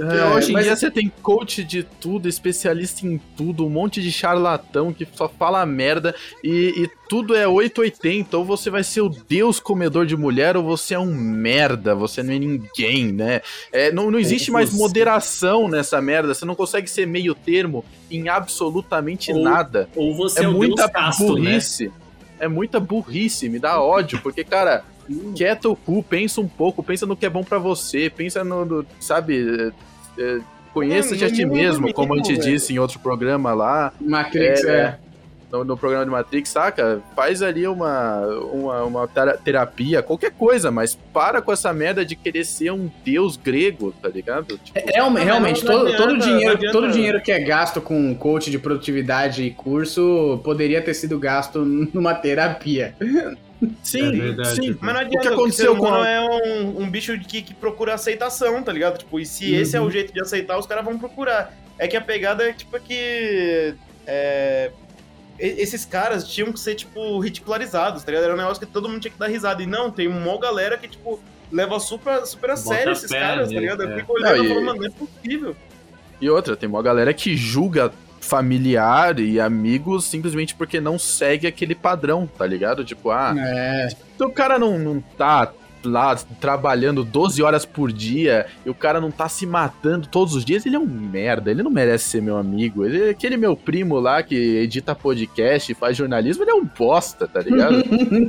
É, hoje em dia você tem coach de tudo, especialista em tudo, um monte de charlatão que só fala merda e, e, tudo é 880. Ou você vai ser o deus comedor de mulher, ou você é um merda, você não é ninguém, né? É, não, não existe mais moderação nessa merda, você não consegue ser meio termo em absolutamente ou, nada. Ou você é, é muita casto, né? burrice. Né? É muita burrice, me dá ódio, porque, cara, quieta o cu, pensa um pouco, pensa no que é bom para você, pensa no, no sabe, é, conheça-te a ti mesmo, como a gente disse em outro programa lá. Matrix, é. é. No, no, programa de Matrix, saca? Faz ali uma, uma, uma, terapia, qualquer coisa, mas para com essa merda de querer ser um deus grego, tá ligado? Tipo, é, realmente, realmente todo, adianta, todo, dinheiro, todo dinheiro que é gasto com coach de produtividade e curso poderia ter sido gasto numa terapia. <laughs> Sim, é sim. Mas não adianta, o que aconteceu com a... é um, um bicho que, que procura aceitação, tá ligado? Tipo, e se uhum. esse é o jeito de aceitar, os caras vão procurar. É que a pegada é tipo que. É, esses caras tinham que ser, tipo, ridicularizados, tá ligado? Era um negócio que todo mundo tinha que dar risada. E não, tem uma galera que, tipo, leva super, super a Bota sério esses caras, tá ligado? Eu é. fico olhando não, e falando, mano, não é possível. E outra, tem uma galera que julga familiar e amigos simplesmente porque não segue aquele padrão, tá ligado? Tipo, ah, é. o cara não, não tá lá trabalhando 12 horas por dia e o cara não tá se matando todos os dias, ele é um merda, ele não merece ser meu amigo. Ele, aquele meu primo lá que edita podcast e faz jornalismo, ele é um bosta, tá ligado?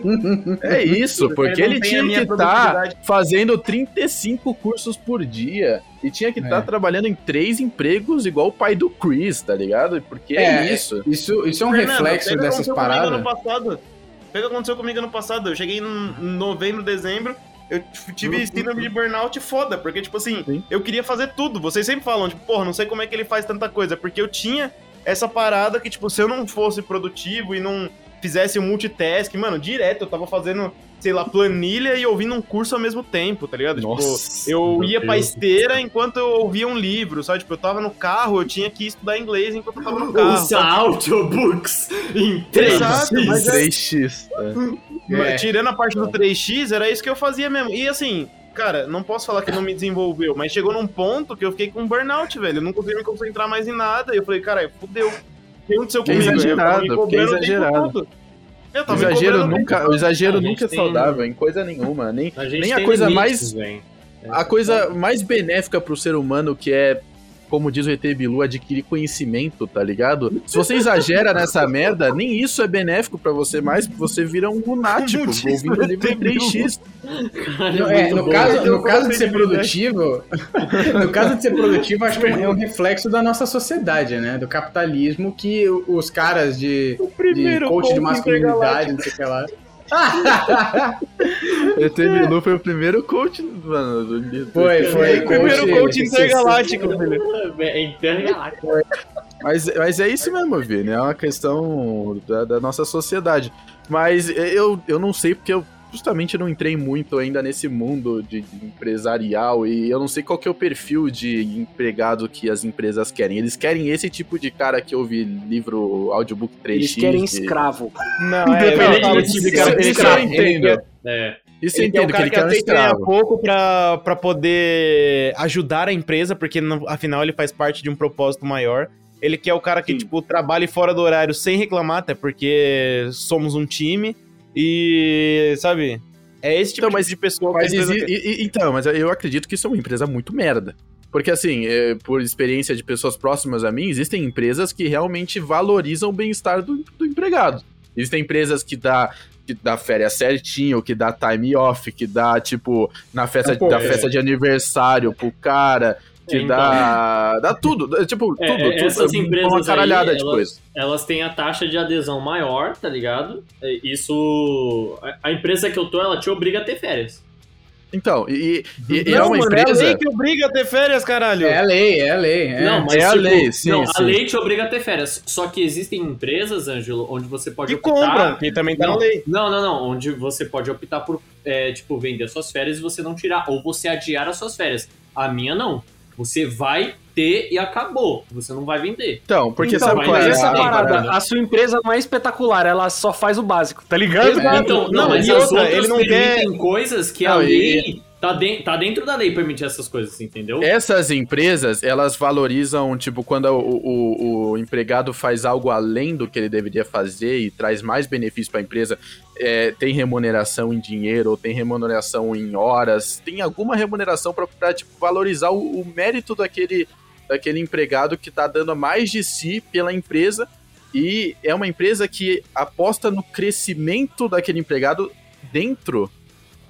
<laughs> é isso, porque ele, ele tinha que estar tá fazendo 35 cursos por dia. E tinha que estar tá é. trabalhando em três empregos igual o pai do Chris, tá ligado? Porque é, é isso. Isso, isso é um Fernando, reflexo dessas paradas. Ano passado. Foi o que aconteceu comigo ano passado. Eu cheguei em novembro, dezembro, eu tive uhum. síndrome de burnout foda, porque, tipo assim, Sim. eu queria fazer tudo. Vocês sempre falam, tipo, porra, não sei como é que ele faz tanta coisa, porque eu tinha essa parada que, tipo, se eu não fosse produtivo e não fizesse um multitask. Mano, direto eu tava fazendo, sei lá, planilha e ouvindo um curso ao mesmo tempo, tá ligado? Nossa, tipo, eu ia pra Deus. esteira enquanto eu ouvia um livro, sabe? Tipo, eu tava no carro, eu tinha que estudar inglês enquanto eu tava no carro. Usa audiobooks em Exato, 3x. mas é- 3x. é. É. Tirando a parte do 3x, era isso que eu fazia mesmo. E assim, cara, não posso falar que não me desenvolveu, mas chegou num ponto que eu fiquei com burnout, velho. Eu não conseguia me concentrar mais em nada. E eu falei, cara, fudeu. O que aconteceu Que comigo? Eu tava exagerado, o tempo exagerado. Eu O tava exagero o nunca, o exagero nunca é tem- saudável em coisa nenhuma, nem A gente Nem a tem coisa limites, mais- velho. a coisa mais benéfica pro ser humano que é como diz o ET Bilu, adquirir conhecimento, tá ligado? Se você exagera nessa merda, nem isso é benéfico pra você mais, você vira um lunático, ouvindo livro em ET Bilu. 3x. Caralho, É, no bom. caso, Eu no caso de ser produtivo, no caso de ser produtivo, acho que é um reflexo da nossa sociedade, né? Do capitalismo que os caras de, de primeiro coach de masculinidade, não sei o que lá. ET <laughs> Bilu foi o primeiro coach, mano. do- Foi, foi. Primeiro coach- coach intergaláctico, velho. É intergaláctico. Mas, mas é isso mesmo, Vini. É uma questão da, da nossa sociedade. Mas eu, eu não sei porque eu justamente não entrei muito ainda nesse mundo de, empresarial e eu não sei qual que é o perfil de empregado que as empresas querem. Eles querem esse tipo de cara que ouve livro audiobook 3x. Eles querem de- escravo. Não, é, Independente falo disso, que isso cara, eu ele entendo. quer- É. Isso eu entendo, que cara ele que quer um escravo. pouco pra, pra poder ajudar a empresa, porque no- afinal ele faz parte de um propósito maior. Ele quer o cara que, Sim. tipo, trabalhe fora do horário sem reclamar, até porque somos um time. E, sabe, é esse tipo Então, mas- de pessoa Mas empresa exi- e- e- então, mas eu acredito que isso é uma empresa muito merda. Porque, assim, é, por experiência de pessoas próximas a mim, existem empresas que realmente valorizam o bem-estar do, do empregado. Existem empresas que dá, que dá férias certinho, que dá time off, que dá, tipo, na festa, Pô, da é. festa de aniversário pro cara, que Então. dá. Dá tudo. dá, Tipo, É, tudo. é, tudo essas uma empresas caralhada aí, de elas- coisa. Elas têm a taxa de adesão maior, tá ligado? É, Isso. a- A empresa que eu tô, ela te obriga a ter férias. Então, e, e- e é Não, uma mano, é a empresa. lei que obriga a ter férias, caralho. É a lei, é a lei. É. Não, mas é a tipo, lei, sim, não, sim. a lei te obriga a ter férias. Só que existem empresas, Ângelo, onde você pode que optar. compram, que também tá na Não, lei. não, não, não. Onde você pode optar por, é, tipo, vender suas férias e você não tirar. Ou você adiar as suas férias. A minha não. Você vai ter e acabou. Você não vai vender. Então, porque então, sabe qual é? essa a- parada, a- a sua empresa não é espetacular, ela só faz o básico, tá ligado? Exato. Então, não, Não, mas e outra, outras ele não permitem coisas que a Não, e- lei tá, de- tá dentro da lei permitir essas coisas, entendeu? Essas empresas, elas valorizam, tipo, quando o, o, o empregado faz algo além do que ele deveria fazer e traz mais benefício para a empresa, é, tem remuneração em dinheiro, ou tem remuneração em horas, tem alguma remuneração para tipo, valorizar o, o mérito daquele, daquele empregado que tá dando mais de si pela empresa e é uma empresa que aposta no crescimento daquele empregado dentro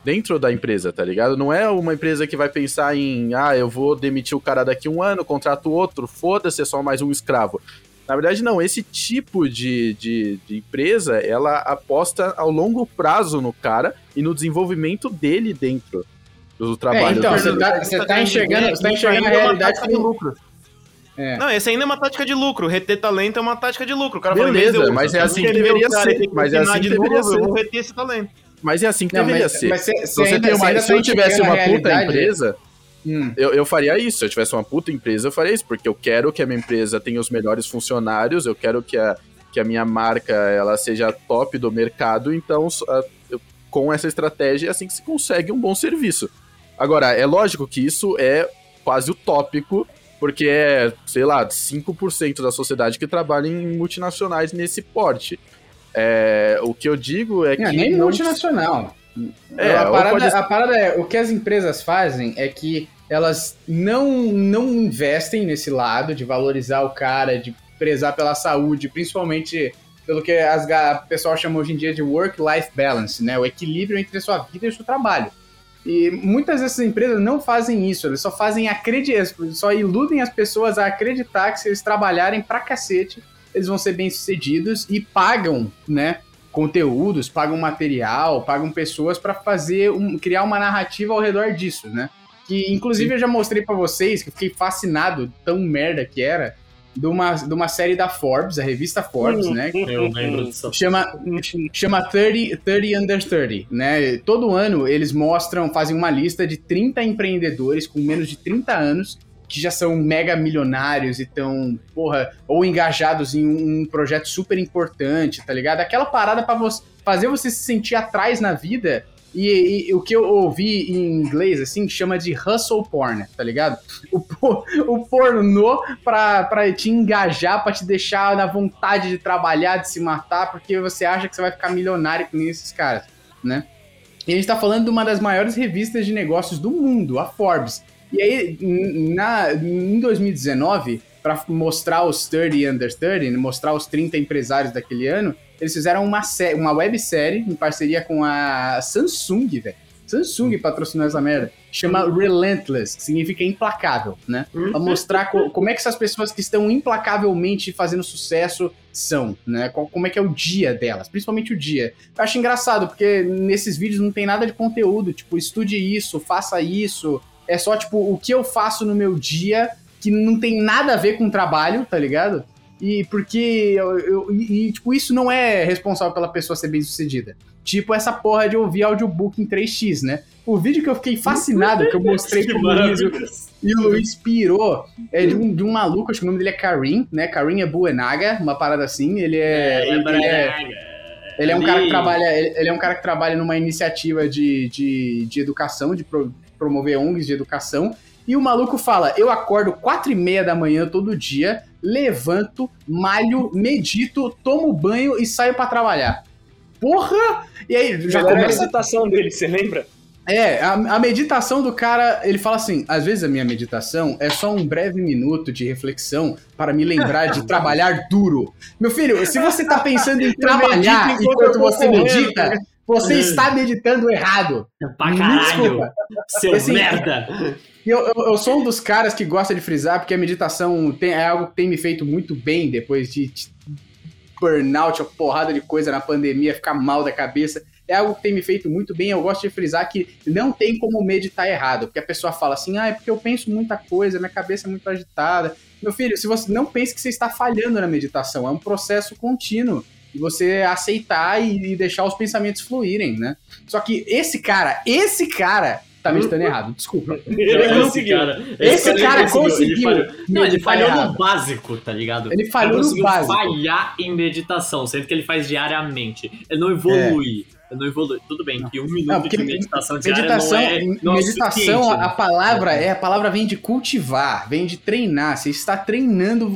dentro da empresa, tá ligado? Não é uma empresa que vai pensar em, ah, eu vou demitir o cara daqui um ano, contrato outro, foda-se, é só mais um escravo. Na verdade, não. Esse tipo de, de, de empresa, ela aposta ao longo prazo no cara e no desenvolvimento dele dentro do É, trabalho. então, dele. você tá, você tá enxergando, você tá enxergando a é uma realidade tática de como... lucro. É. Não, essa ainda é uma tática de lucro. Reter talento é uma tática de lucro. O cara fala, Beleza, "Em vez de eu mas é assim que deveria ser, mas é assim que de deveria ser. Eu vou reter esse talento. Mas é assim que Não, deveria mas, ser. mas se, você ainda- tem uma- se tá eu tivesse enxergando uma puta empresa, Hum. Eu, eu faria isso. Se eu tivesse uma puta empresa, eu faria isso, porque eu quero que a minha empresa tenha os melhores funcionários, eu quero que a, que a minha marca ela seja top do mercado, então a- eu- com essa estratégia é assim que se consegue um bom serviço. Agora, é lógico que isso é quase utópico, porque é, sei lá, 5% da sociedade que trabalha em multinacionais nesse porte. É, o que eu digo é que. Não, nem não- multinacional. É, a, parada, pode- a parada é, o que as empresas fazem é que elas não, não investem nesse lado de valorizar o cara, de prezar pela saúde, principalmente pelo que as, o pessoal chama hoje em dia de work-life balance, né? O equilíbrio entre a sua vida e o seu trabalho. E muitas dessas empresas não fazem isso, eles só fazem acreditar, só iludem as pessoas a acreditar que se eles trabalharem pra cacete, eles vão ser bem-sucedidos e pagam, né? conteúdos, pagam material, pagam pessoas para fazer um, criar uma narrativa ao redor disso, né? Que inclusive eu já mostrei para vocês que eu fiquei fascinado, tão merda que era, de uma, de uma série da Forbes, a revista Forbes, né? <laughs> Eu lembro disso. Chama, chama 30, 30 Under 30, né? Todo ano eles mostram, fazem uma lista de 30 empreendedores com menos de 30 anos que já são mega milionários e estão, porra, ou engajados em um, um projeto super importante, tá ligado? Aquela parada para você, fazer você se sentir atrás na vida e, e, o que eu ouvi em inglês, assim, chama de hustle porn, tá ligado? O, o pornô pra, pra te engajar, pra te deixar na vontade de trabalhar, de se matar, porque você acha que você vai ficar milionário com esses caras, né? E a gente tá falando de uma das maiores revistas de negócios do mundo, a Forbes. E aí, na, em 2019, para mostrar os 30 under 30, mostrar os 30 empresários daquele ano, eles fizeram uma, uma websérie em parceria com a Samsung, velho. Samsung patrocinou essa merda. Chama Relentless, que significa implacável, né? Pra mostrar co como é que essas pessoas que estão implacavelmente fazendo sucesso são, né? Como é que é o dia delas, principalmente o dia. Eu acho engraçado, porque nesses vídeos não tem nada de conteúdo, tipo, estude isso, faça isso. É só, tipo, o que eu faço no meu dia que não tem nada a ver com trabalho, tá ligado? E porque eu, eu e, tipo, isso não é responsável pela pessoa ser bem sucedida. Tipo essa porra de ouvir audiobook em 3x, né? O vídeo que eu fiquei fascinado, que eu mostrei pro <laughs> Luiz e o Luiz pirou, é de um, de um maluco, acho que o nome dele é Karim, né? Karim é Buenaga, uma parada assim. Ele é. É, ele, é, ele é um cara que trabalha. Ele, ele, é um cara que trabalha numa iniciativa de, de, de educação, de pro, promover ONGs de educação. E o maluco fala: eu acordo quatro e meia da manhã todo dia, levanto, malho, medito, tomo banho e saio para trabalhar. Porra! E aí, já começa... a meditação dele, você lembra? É, a, a, meditação do cara, ele fala assim: às vezes a minha meditação é só um breve minuto de reflexão para me lembrar de <laughs> trabalhar duro. Meu filho, se você tá pensando em trabalhar enquanto você medita, você está meditando errado. Pra caralho, seu assim, merda. Eu, eu, eu, sou um dos caras que gosta de frisar, porque a meditação tem, é algo que tem me feito muito bem depois de, de burnout, uma porrada de coisa na pandemia, ficar mal da cabeça. É algo que tem me feito muito bem. Eu gosto de frisar que não tem como meditar errado. Porque a pessoa fala assim, ah, é porque eu penso muita coisa, minha cabeça é muito agitada. Meu filho, se você não pense que você está falhando na meditação, é um processo contínuo e você aceitar e, e, deixar os pensamentos fluírem, né? Só que esse cara, esse cara tá meditando errado, desculpa. <laughs> Ele conseguiu. Cara, esse cara conseguiu. Ele falhou, não, ele falhou errado. no básico, tá ligado? Ele falhou ele no básico. falhar em meditação, sendo que ele faz diariamente. Ele não evolui. É. Não evolui. Tudo bem, que um minuto não, de meditação diária meditação, não é. Não meditação, é a palavra é a palavra vem de cultivar, vem de treinar. Você está treinando,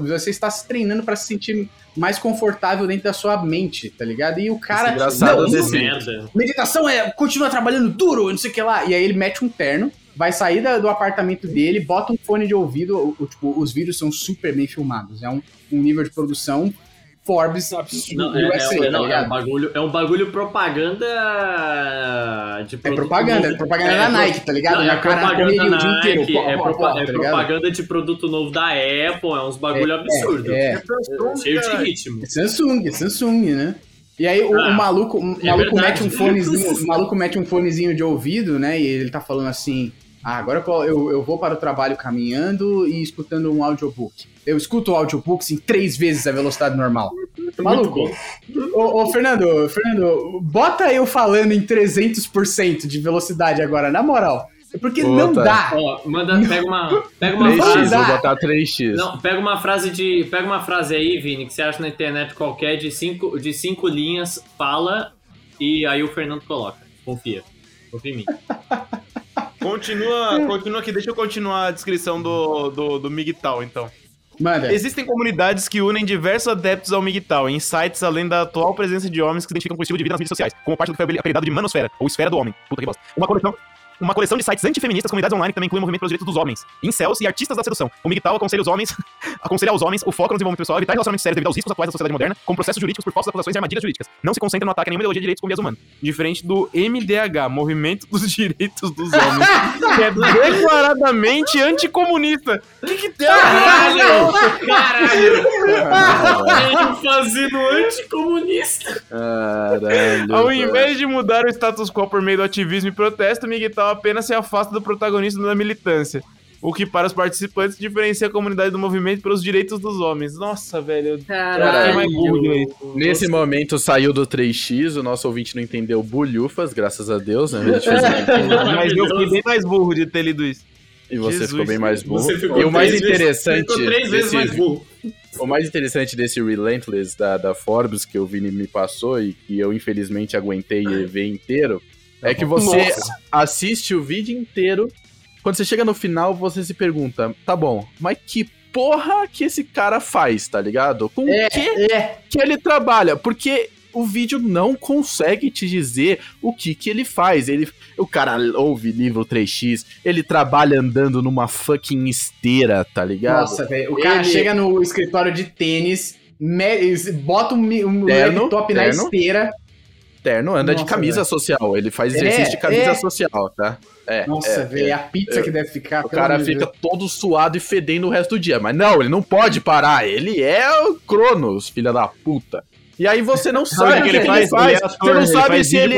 você está se treinando para se sentir mais confortável dentro da sua mente, tá ligado? E o cara. Engraçado não, merda. Meditação é continua trabalhando duro, não sei o que lá. E aí ele mete um terno, vai sair da, do apartamento dele, bota um fone de ouvido. O, o, tipo, os vídeos são super bem filmados. É um, um nível de produção Forbes não, é, USA, é, tá não, é, um bagulho, é um bagulho propaganda de É propaganda, novo. é propaganda é, da Nike, tá ligado? Não, é propaganda da Nike, inteiro, é, pô, pô, é tá propaganda de produto novo da Apple, é uns bagulho é, absurdo. É, é. cheio de ritmo. Samsung, Samsung, né? E aí o, ah, o maluco, o maluco mete um fonezinho, <laughs> o maluco mete um fonezinho de ouvido, né? E ele tá falando assim: "Ah, agora eu, eu vou para o trabalho caminhando e escutando um audiobook" eu escuto audiobooks em três vezes a velocidade normal. Maluco. Ô, ô, Fernando, Fernando, bota eu falando em 300% de velocidade agora, na moral. É porque Puta. não dá. Ó, manda, pega uma, <laughs> pega uma 3x, frase. Vou botar 3x. Não, pega uma frase de. Pega uma frase aí, Vini, que você acha na internet qualquer de cinco, de cinco linhas, fala, e aí o Fernando coloca. Confia. Confia em mim. <laughs> Continua, continua aqui, deixa eu continuar a descrição do, do, do MGTOW, então. Manda. Existem comunidades que unem diversos adeptos ao MGTOW em sites além da atual presença de homens que se identificam com o estilo de vida nas mídias sociais, como parte do que foi apelidado de manosfera, ou esfera do homem. Puta que bosta. Uma coleção, uma coleção de sites antifeministas, comunidades online que também inclui o movimento pelos direitos dos homens, incels e artistas da sedução. O MGTOW aconselha os homens, <laughs> aconselha aos homens o foco no desenvolvimento pessoal, evitar relacionamentos sérios devido aos riscos atuais da sociedade moderna, com processos jurídicos por falsas acusações e armadilhas jurídicas. Não se concentra no ataque a nenhuma ideologia de direitos com viés humanos. Diferente do MDH, Movimento dos <laughs> Direitos dos Homens, <laughs> que é declaradamente anticomunista. O que que tem? Caralho! Caralho! fazendo anticomunista. Caralho. Ao invés de mudar o status quo por meio do ativismo e protesto, o MGTOW apenas se afasta do protagonista da militância. O que para os participantes diferencia a comunidade do movimento pelos direitos dos homens. Nossa, velho. Caralho. Nesse momento saiu do 3x, o nosso ouvinte não entendeu bulhufas, graças a Deus, né? A gente fez <laughs> aqui. Mas eu fiquei bem mais burro de ter lido isso. E você Jesus. ficou bem mais burro. Você ficou E o mais interessante. ficou três vezes desse- mais burro. O mais interessante desse Relentless da, da Forbes que o Vini me passou e que eu infelizmente aguentei ver inteiro é que você assiste o vídeo inteiro. Quando você chega no final, você se pergunta: tá bom, mas que porra que esse cara faz, tá ligado? Com o que É, que ele trabalha? Porque o vídeo não consegue te dizer o que que ele faz. Ele, o cara ouve livro 3x, ele trabalha andando numa fucking esteira, tá ligado? nossa, velho. O cara Ele- chega no escritório de tênis, bota um, um Terno, laptop na terno. esteira. Terno, anda de Nossa, camisa velho. social. Ele faz É, exercício de camisa é. social, tá? É. Nossa, é, velho. é. A pizza é. que deve ficar. O cara de fica Deus. todo suado e fedendo o resto do dia. Mas não, ele não pode parar. Ele é o Cronos, filha da puta. E aí você não <laughs> sabe o que, ele faz. Ele é ator, você não ele sabe faz se ele.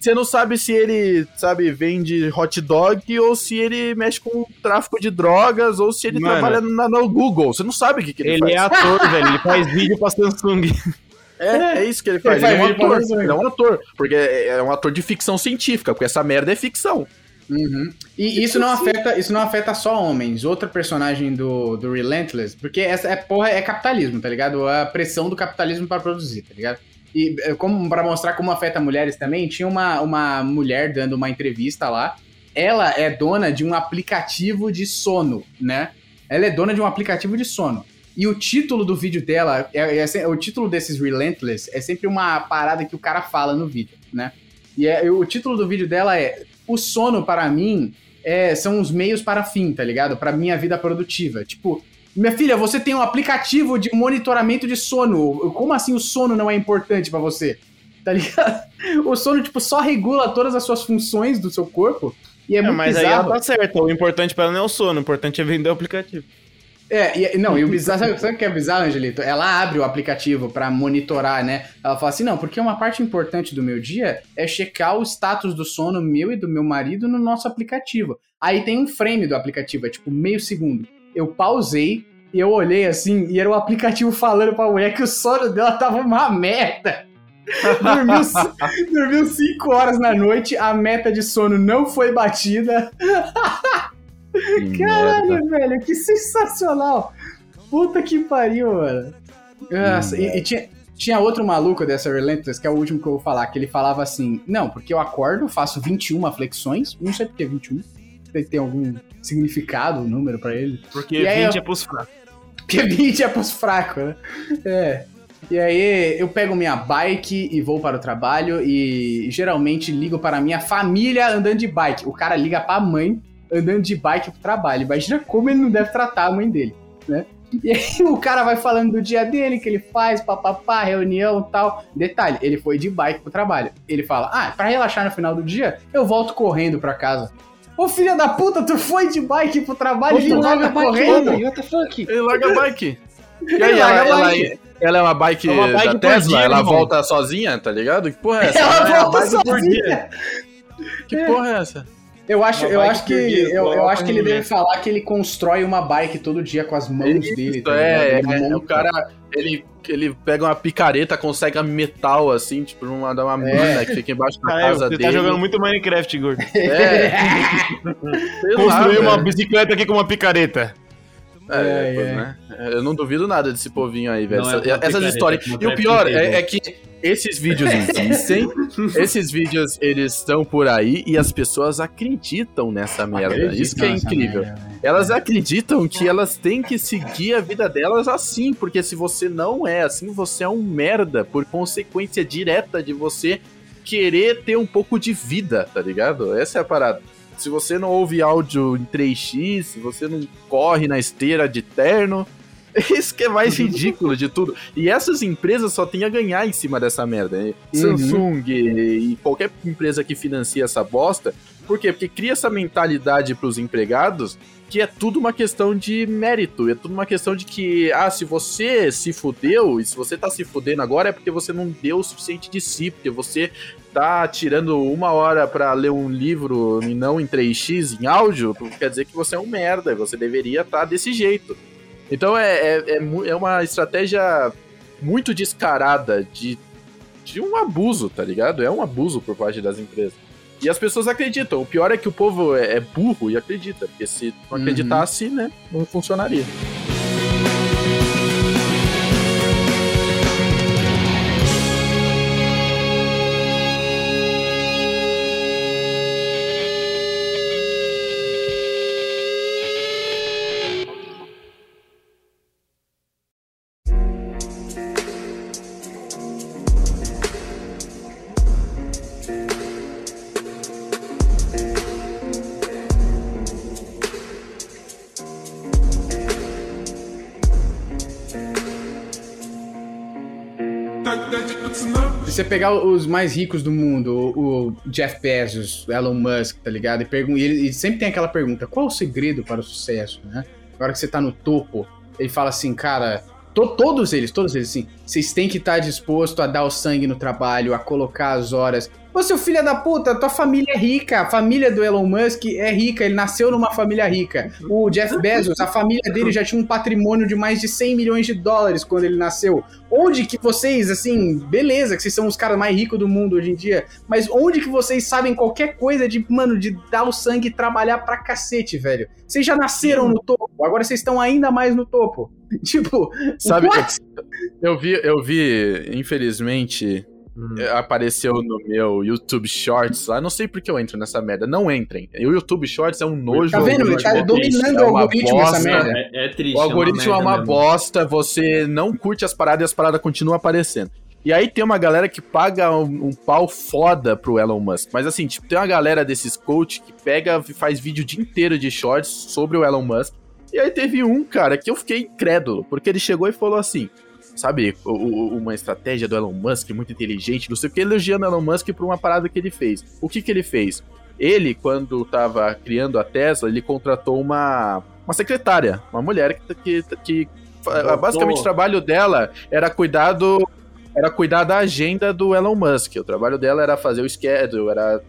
Você não sabe se ele, sabe, vende hot dog ou se ele mexe com tráfico de drogas ou se ele Mano. trabalha na- no Google. Você não sabe o que, que ele, Ele faz. é ator, <laughs> velho. Ele faz vídeo pra Samsung. É, é isso que ele faz. Ele Ele, é um pra ator. Ele é um ator. Porque é é um ator de ficção científica, porque essa merda é ficção. Uhum. E isso não afeta, isso não afeta só homens. Outra personagem do, do Relentless, porque essa é porra é capitalismo, tá ligado? A pressão do capitalismo para produzir, tá ligado? E é, como para mostrar como afeta mulheres também, tinha uma, uma mulher dando uma entrevista lá. Ela é dona de um aplicativo de sono, né? Ela é dona de um aplicativo de sono. E o título do vídeo dela, é, é se- o título desses Relentless é sempre uma parada que o cara fala no vídeo, né? E é- o título do vídeo dela é O sono para mim é, são os meios para fim, tá ligado? Para minha vida produtiva. Tipo, minha filha, você tem um aplicativo de monitoramento de sono. Como assim o sono não é importante pra você? Tá ligado? <laughs> O sono, tipo, só regula todas as suas funções do seu corpo. E é, É, muito mas aí bizarro. ela tá certa. O importante pra ela não é o sono, o importante é vender o aplicativo. É, e, não, e o bizarro, sabe, o que é bizarro, Angelito? Ela abre o aplicativo pra monitorar, né? Ela fala assim, não, porque uma parte importante do meu dia é checar o status do sono meu e do meu marido no nosso aplicativo. Aí tem um frame do aplicativo, é tipo meio segundo. Eu pausei e eu olhei assim, e era o aplicativo falando pra mulher que o sono dela tava uma merda. <laughs> Dormiu, dormiu cinco horas na noite, a meta de sono não foi batida. <laughs> Que merda. Caralho, velho, que sensacional! Puta que pariu, mano. Nossa, e, e tinha, tinha outro maluco dessa Relentless, que é o último que eu vou falar, que ele falava assim: Não, porque eu acordo, faço 21 flexões, não sei porque 21, tem, tem algum significado, um número pra ele. Porque E aí 20 eu- é pros fracos. Porque 20 é pros fracos, né? É. E aí eu pego minha bike e vou para o trabalho e geralmente ligo para a minha família andando de bike. O cara liga pra mãe andando de bike pro trabalho. Imagina como ele não deve tratar a mãe dele, né? E aí <laughs> o cara vai falando do dia dele, que ele faz, papapá, reunião e tal. Detalhe, ele foi de bike pro trabalho. Ele fala, ah, pra relaxar no final do dia, eu volto correndo pra casa. Ô filha da puta, tu foi de bike pro trabalho e volta correndo? what the fuck? Ele larga a bike. E aí, larga ela, a ela, bike. ela é uma bike, É uma bike da Tesla? dia, ela irmão. volta sozinha, tá ligado? Que porra é essa? Ela é uma volta bike por sozinha. Que porra é essa? Eu acho, Uma eu acho que eu, eu acho que ele deve meio. falar que ele constrói uma bike todo dia com as mãos dele. Isso, tá é, é, o cara, ele, ele pega uma picareta, consegue a metal, assim, tipo, numa, uma mina que fica embaixo da casa você dele. tá jogando muito Minecraft, gordo. <laughs> É, <laughs> Construir uma bicicleta aqui com uma picareta. É, É, pois, é. né? Eu não duvido nada desse povinho aí, velho. Não é Essa- uma essas histórias. é uma E o pior é, é que esses vídeos existem, esses vídeos eles estão por aí e as pessoas acreditam nessa merda. Isso que é incrível. merda, velho. Elas acreditam que elas têm que seguir a vida delas assim, porque se você não é assim, você é um merda por consequência direta de você querer ter um pouco de vida, tá ligado? Essa é a parada. Se você não ouve áudio em 3x, se você não corre na esteira de terno, <laughs> isso que é mais ridículo de tudo. E essas empresas só têm a ganhar em cima dessa merda. né? Samsung e qualquer empresa que financia essa bosta Por quê? Porque cria essa mentalidade pros empregados que é tudo uma questão de mérito, é tudo uma questão de que, ah, se você se fudeu, e se você tá se fudendo agora é porque você não deu o suficiente de si, porque você tá tirando uma hora para ler um livro e não em 3x em áudio, quer dizer que você é um merda, você deveria estar tá desse jeito. Então é, é, é, é uma estratégia muito descarada de, de um abuso, tá ligado? É um abuso por parte das empresas. E as pessoas acreditam. O pior é que o povo é, é burro e acredita. Porque se não uhum. acreditasse, uhum. né, não funcionaria. Você pegar os mais ricos do mundo, o, Jeff Bezos, Elon Musk, tá ligado? E, pergun e ele e sempre tem aquela pergunta: qual o segredo para o sucesso, né? Agora que você tá no topo, ele fala assim, cara. To, todos eles, todos eles, assim, vocês têm que estar tá disposto a dar o sangue no trabalho, a colocar as horas, Ô, seu filho da puta, tua família é rica. A família do Elon Musk é rica. Ele nasceu numa família rica. O Jeff Bezos, a família dele já tinha um patrimônio de mais de 100 milhões de dólares quando ele nasceu. Onde que vocês, assim, beleza, que vocês são os caras mais ricos do mundo hoje em dia, mas onde que vocês sabem qualquer coisa de, mano, de dar o sangue e trabalhar pra cacete, velho? Vocês já nasceram no topo, agora vocês estão ainda mais no topo. <laughs> Tipo, sabe? What? Eu vi, eu vi, infelizmente, Uhum. Apareceu no meu YouTube Shorts lá. Não sei por que eu entro nessa merda. Não entrem. O YouTube Shorts é um nojo. Tá vendo? Ele tá dominando é o algoritmo essa merda. É, é triste. O algoritmo é uma, é uma bosta. Você não curte as paradas e as paradas continuam aparecendo. E aí tem uma galera que paga um, um, pau foda pro Elon Musk. Mas assim, tipo, tem uma galera desses coach que pega e faz vídeo o dia inteiro de shorts sobre o Elon Musk. E aí teve um, cara, que eu fiquei incrédulo, porque ele chegou e falou assim: sabe, o, uma estratégia do Elon Musk muito inteligente, não sei o que, elogiando o Elon Musk por uma parada que ele fez. O que que ele fez? Ele, quando estava criando a Tesla, ele contratou uma, uma secretária, uma mulher que, que, que basicamente o trabalho dela era cuidar do, era cuidar da agenda do Elon Musk. O trabalho dela era fazer o schedule, era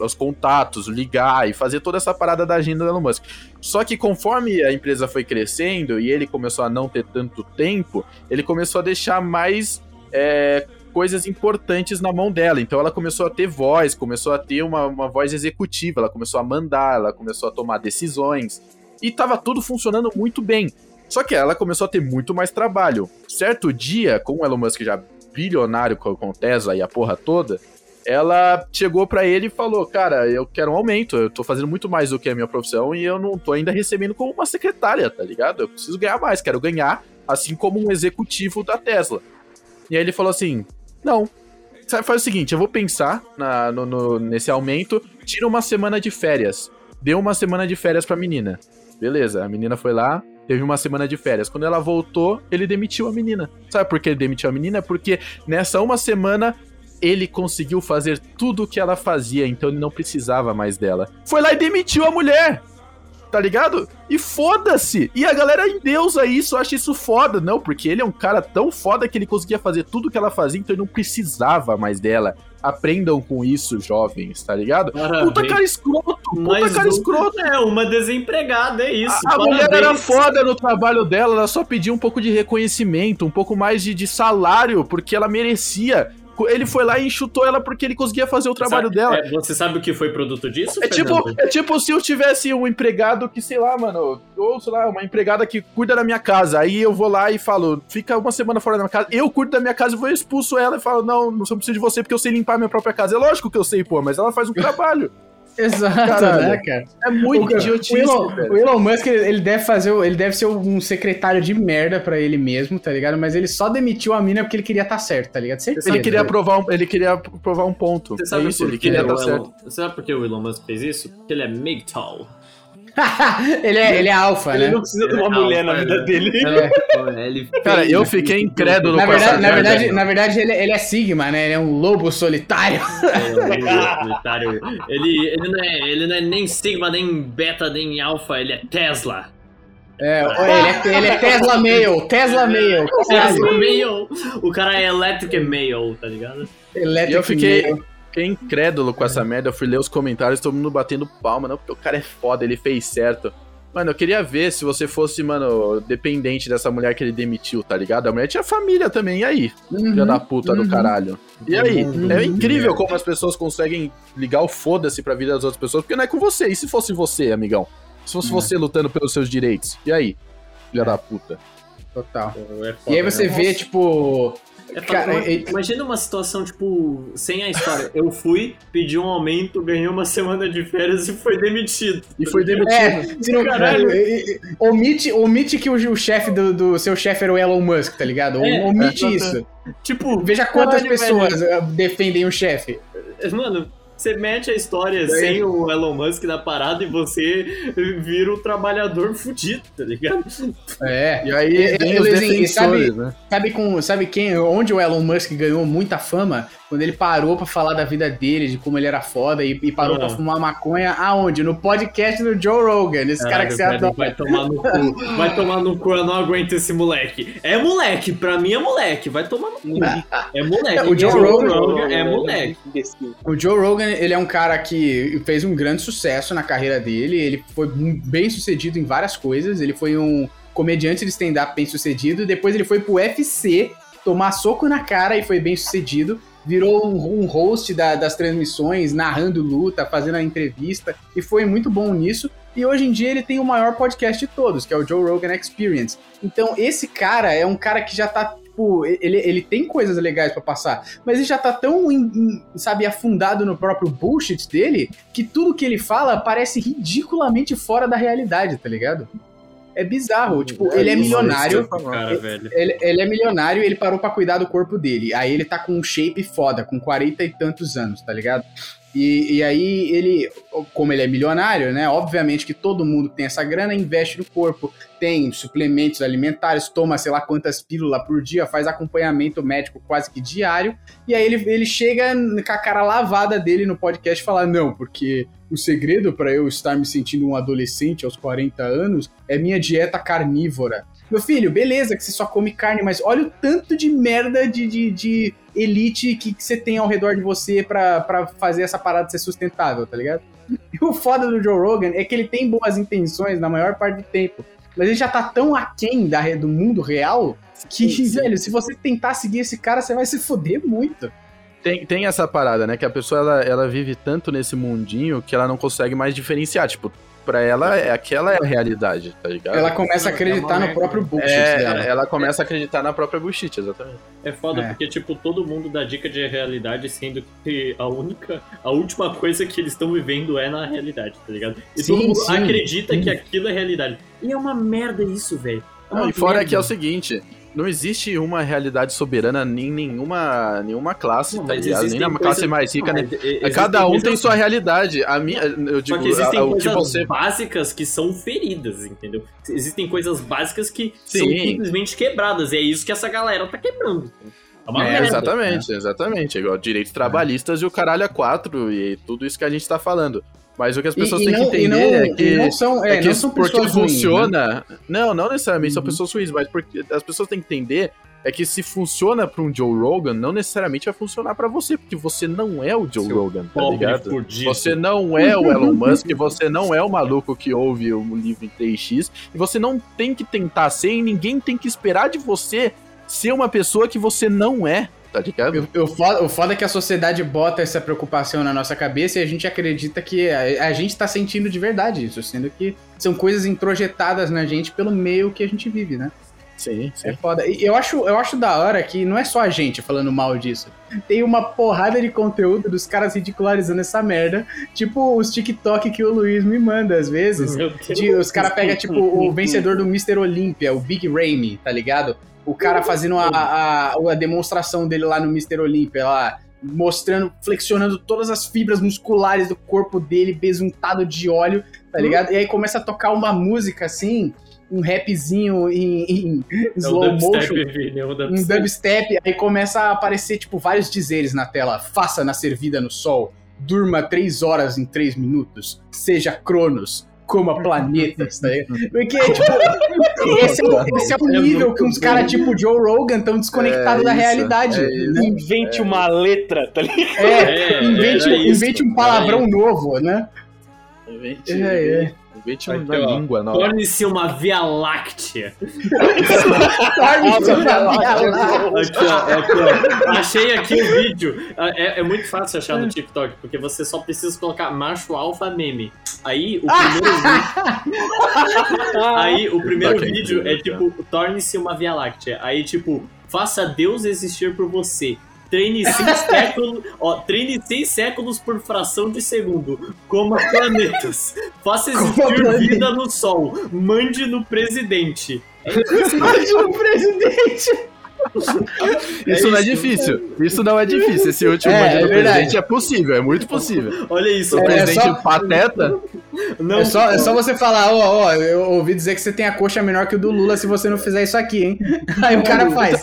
os contatos, ligar e fazer toda essa parada da agenda do Elon Musk. Só que conforme a empresa foi crescendo e ele começou a não ter tanto tempo, ele começou a deixar mais é, coisas importantes na mão dela. Então ela começou a ter voz, começou a ter uma, uma voz executiva, ela começou a mandar, ela começou a tomar decisões. E tava tudo funcionando muito bem. Só que ela começou a ter muito mais trabalho. Certo dia, com o Elon Musk já bilionário com Tesla e a porra toda, ela chegou para ele e falou: Cara, eu quero um aumento, eu tô fazendo muito mais do que a minha profissão e eu não tô ainda recebendo como uma secretária, tá ligado? Eu preciso ganhar mais, quero ganhar assim como um executivo da Tesla. E aí ele falou assim: Não, faz o seguinte, eu vou pensar na, no, no, nesse aumento, tira uma semana de férias. Deu uma semana de férias pra menina. Beleza, a menina foi lá, teve uma semana de férias. Quando ela voltou, ele demitiu a menina. Sabe por que ele demitiu a menina? Porque nessa uma semana ele conseguiu fazer tudo o que ela fazia, então ele não precisava mais dela. Foi lá e demitiu a mulher! Tá ligado? E foda-se! E a galera endeusa isso, acha isso foda. Não, porque ele é um cara tão foda que ele conseguia fazer tudo o que ela fazia, então ele não precisava mais dela. Aprendam com isso, jovens, tá ligado? Parabéns. Puta cara escroto, puta Mas cara escroto. É, uma desempregada, é isso. A, a mulher era foda no trabalho dela, ela só pedia um pouco de reconhecimento, um pouco mais de, de salário, porque ela merecia ele foi lá e enxutou ela porque ele conseguia fazer o trabalho sabe, dela. É, você sabe o que foi produto disso? É tipo, é tipo se eu tivesse um empregado que, sei lá, mano, ou sei lá, uma empregada que cuida da minha casa. Aí eu vou lá e falo, fica uma semana fora da minha casa. Eu cuido da minha casa e vou expulso ela e falo, não, não preciso de você porque eu sei limpar minha própria casa. É lógico que eu sei, pô, mas ela faz um <laughs> trabalho. Exato, Caralho. né, cara? É muito o, idiotice, o Elon, o Elon Musk, ele deve fazer, ele deve ser um secretário de merda pra ele mesmo, tá ligado? Mas ele só demitiu a mina porque ele queria estar tá certo, tá ligado? Certeza, ele queria provar um, ele queria provar um ponto. Você sabe é isso, ele queria estar tá certo. Você sabe por que o Elon Musk fez isso? Porque ele é MGTOW. <laughs> ele, é, ele é alfa, Ele né? não precisa de uma É, mulher na vida <laughs> né? dele. É. Ele Cara, eu fiquei incrédulo Na com essa verdade, na verdade, na verdade ele, ele é Sigma, né? Ele é um lobo solitário. É, o <laughs> solitário. Ele, ele, não é, ele não é nem Sigma, nem Beta, nem Alpha, ele é Tesla. É, ele, é, ele é Tesla Male, Tesla Male. Tesla Male. O cara é Electric Male, tá ligado? Electric eu fiquei, Male. Fiquei incrédulo com essa merda. Eu fui ler os comentários, todo mundo batendo palma, não, porque o cara é foda, ele fez certo. Mano, eu queria ver se você fosse, mano, dependente dessa mulher que ele demitiu, tá ligado? A mulher tinha família também, e aí? Filha da puta do uhum. caralho. E aí? Uhum. É incrível como as pessoas conseguem ligar o foda-se pra vida das outras pessoas, porque não é com você. E se fosse você, amigão? Se fosse você lutando pelos seus direitos? E aí? Filha da puta. Total. É foda, E aí você né? vê, tipo. É Cara, foda. e- Imagina uma situação, tipo, sem a história. Eu fui, pedi um aumento, ganhei uma semana de férias e foi demitido. E foi demitido. É, <laughs> não, Caralho. omite, omite que o, o chefe do, do seu chefe era o Elon Musk, tá ligado? É, omite é. isso. Tipo, Veja quantas caralho, pessoas eh, defendem o chefe. Mano, você mete a história sem o Elon Musk na parada e você vira um trabalhador fudido, tá ligado? É. E aí E- vem e- os defensores, sabe- né? Sabe, com, sabe quem, onde o Elon Musk ganhou muita fama? Quando ele parou pra falar da vida dele, de como ele era foda e, e parou Ah. pra fumar maconha. Aonde? No podcast do Joe Rogan. Esse cara que você Caralho, adora. Vai tomar no cu. Vai tomar no cu, eu não aguento esse moleque. É moleque, pra mim é moleque. Vai tomar no cu. É moleque. O Joe Rogan- é moleque. O Joe Rogan, ele é um cara que fez um grande sucesso na carreira dele. Ele foi bem sucedido em várias coisas. Ele foi um comediante de stand-up bem sucedido. Depois ele foi pro UFC tomar soco na cara e foi bem sucedido. Virou um, um host da- das transmissões, narrando luta, fazendo a entrevista. E foi muito bom nisso. E hoje em dia ele tem o maior podcast de todos, que é o Joe Rogan Experience. Então esse cara é um cara que já tá tipo, ele, ele tem coisas legais pra passar, mas ele já tá tão, em- em, sabe, afundado no próprio bullshit dele, que tudo que ele fala parece ridiculamente fora da realidade, tá ligado? É bizarro. Tipo, ele é isso, milionário. Cara, velho. Ele, ele é milionário e ele parou pra cuidar do corpo dele. Aí ele tá com um shape foda, com 40 e tantos anos, tá ligado? E, e aí ele, como ele é milionário, né? Obviamente que todo mundo tem essa grana, investe no corpo, tem suplementos alimentares, toma sei lá quantas pílulas por dia, faz acompanhamento médico quase que diário. E aí ele, ele chega com a cara lavada dele no podcast e fala: Não, porque o segredo pra eu estar me sentindo um adolescente aos 40 anos é minha dieta carnívora. Meu filho, beleza que você só come carne, mas olha o tanto de merda de, de, de elite que, que você tem ao redor de você pra, pra fazer essa parada ser sustentável, tá ligado? E o foda do Joe Rogan é que ele tem boas intenções na maior parte do tempo. Mas ele já tá tão aquém da, do mundo real que, Sim, sim. velho, se você tentar seguir esse cara, você vai se foder muito. Tem, tem essa parada, né? Que a pessoa ela, ela vive tanto nesse mundinho que ela não consegue mais diferenciar. Tipo, pra ela, é, aquela é a realidade, tá ligado? Ela começa a É acreditar no próprio bullshit é, dela. ela começa a acreditar na própria bullshit, exatamente. É foda É. porque, tipo, todo mundo dá dica de realidade, sendo que a única, a última coisa que eles estão vivendo é na realidade, tá ligado? E Sim, todo mundo sim. acredita Sim. que aquilo é realidade. E é uma merda isso, velho. É e fora merda. que é o seguinte, não existe uma realidade soberana em nenhuma, nenhuma classe, Não, tá ligado? Nem na classe mais rica, Não, mas, e- existem Cada um tem sua realidade. A minha, eu digo, Só que existem a- o coisas que você básicas que são feridas, entendeu? Existem coisas básicas que são Sim. simplesmente quebradas. E é isso que essa galera tá quebrando. entendeu? É uma É, merda. Exatamente, exatamente. Igual direitos trabalhistas e o caralho a quatro e tudo isso que a gente tá falando. Mas o que as pessoas E- e têm não- que e entender não- é e que, não são, é, é que não são porque pessoas ruins, né? funciona. Não, não necessariamente são Uhum. pessoas ruins, mas porque as pessoas têm que entender é que se funciona pra um Joe Rogan, não necessariamente vai funcionar pra você, porque você não é o Joe Seu Rogan, tá ligado? fudido. Você não é o Elon Musk, você não é o maluco que ouve o livro em 3x, e você não tem que tentar ser, e ninguém tem que esperar de você ser uma pessoa que você não é, tá ligado? O, o, foda, o foda é que a sociedade bota essa preocupação na nossa cabeça e a gente acredita que a, a gente tá sentindo de verdade isso, sendo que são coisas introjetadas na gente pelo meio que a gente vive, né? Sim, É foda. E eu acho, eu acho da hora que não é só a gente falando mal disso. Tem uma porrada de conteúdo dos caras ridicularizando essa merda. Tipo os TikTok que o Luiz me manda às vezes. Meu Deus. De- os caras pegam, tipo, o vencedor do Mr. Olympia, o Big Ramy, tá ligado? O cara fazendo a, a, a demonstração dele lá no Mr. Olympia, lá, mostrando, flexionando todas as fibras musculares do corpo dele, besuntado de óleo, tá ligado? E aí começa a tocar uma música assim, um rapzinho em, em É slow motion. é o Um dubstep. dubstep, aí começa a aparecer, tipo, vários dizeres na tela. Faça na servida no sol. Durma três horas em três minutos. Seja Cronos. Coma <laughs> planetas, tá ligado? Porque, tipo, esse é, o- esse é o nível que uns caras tipo Joe Rogan estão desconectados É da realidade. é isso. né? Invente uma letra, tá ligado? É, É, invente, invente um palavrão novo, né? Invente, É, é. Língua nova. Torne-se uma Via Láctea. Torne-se uma Via Aqui, ó, aqui, ó. Achei aqui o vídeo. É, é muito fácil achar no TikTok, porque você só precisa colocar macho alfa meme. Aí o primeiro vídeo. Aí o primeiro Ok, vídeo é tipo, torne-se uma Via Láctea. Aí, tipo, faça Deus existir por você. Treine seis <laughs> séculos, ó, treine seis séculos por fração de segundo. Coma planetas. Faça existir planetas. vida no sol. Mande no presidente. o <laughs> presidente. Isso não é difícil. Isso não é difícil. Esse último É, mande é do verdade. presidente é possível, é muito possível. Olha isso. O É, presidente só- pateta. Não, É só, é só você falar, ó, ó, eu ouvi dizer que você tem a coxa menor que o do Lula se você não fizer isso aqui, hein? <laughs> Aí o cara faz.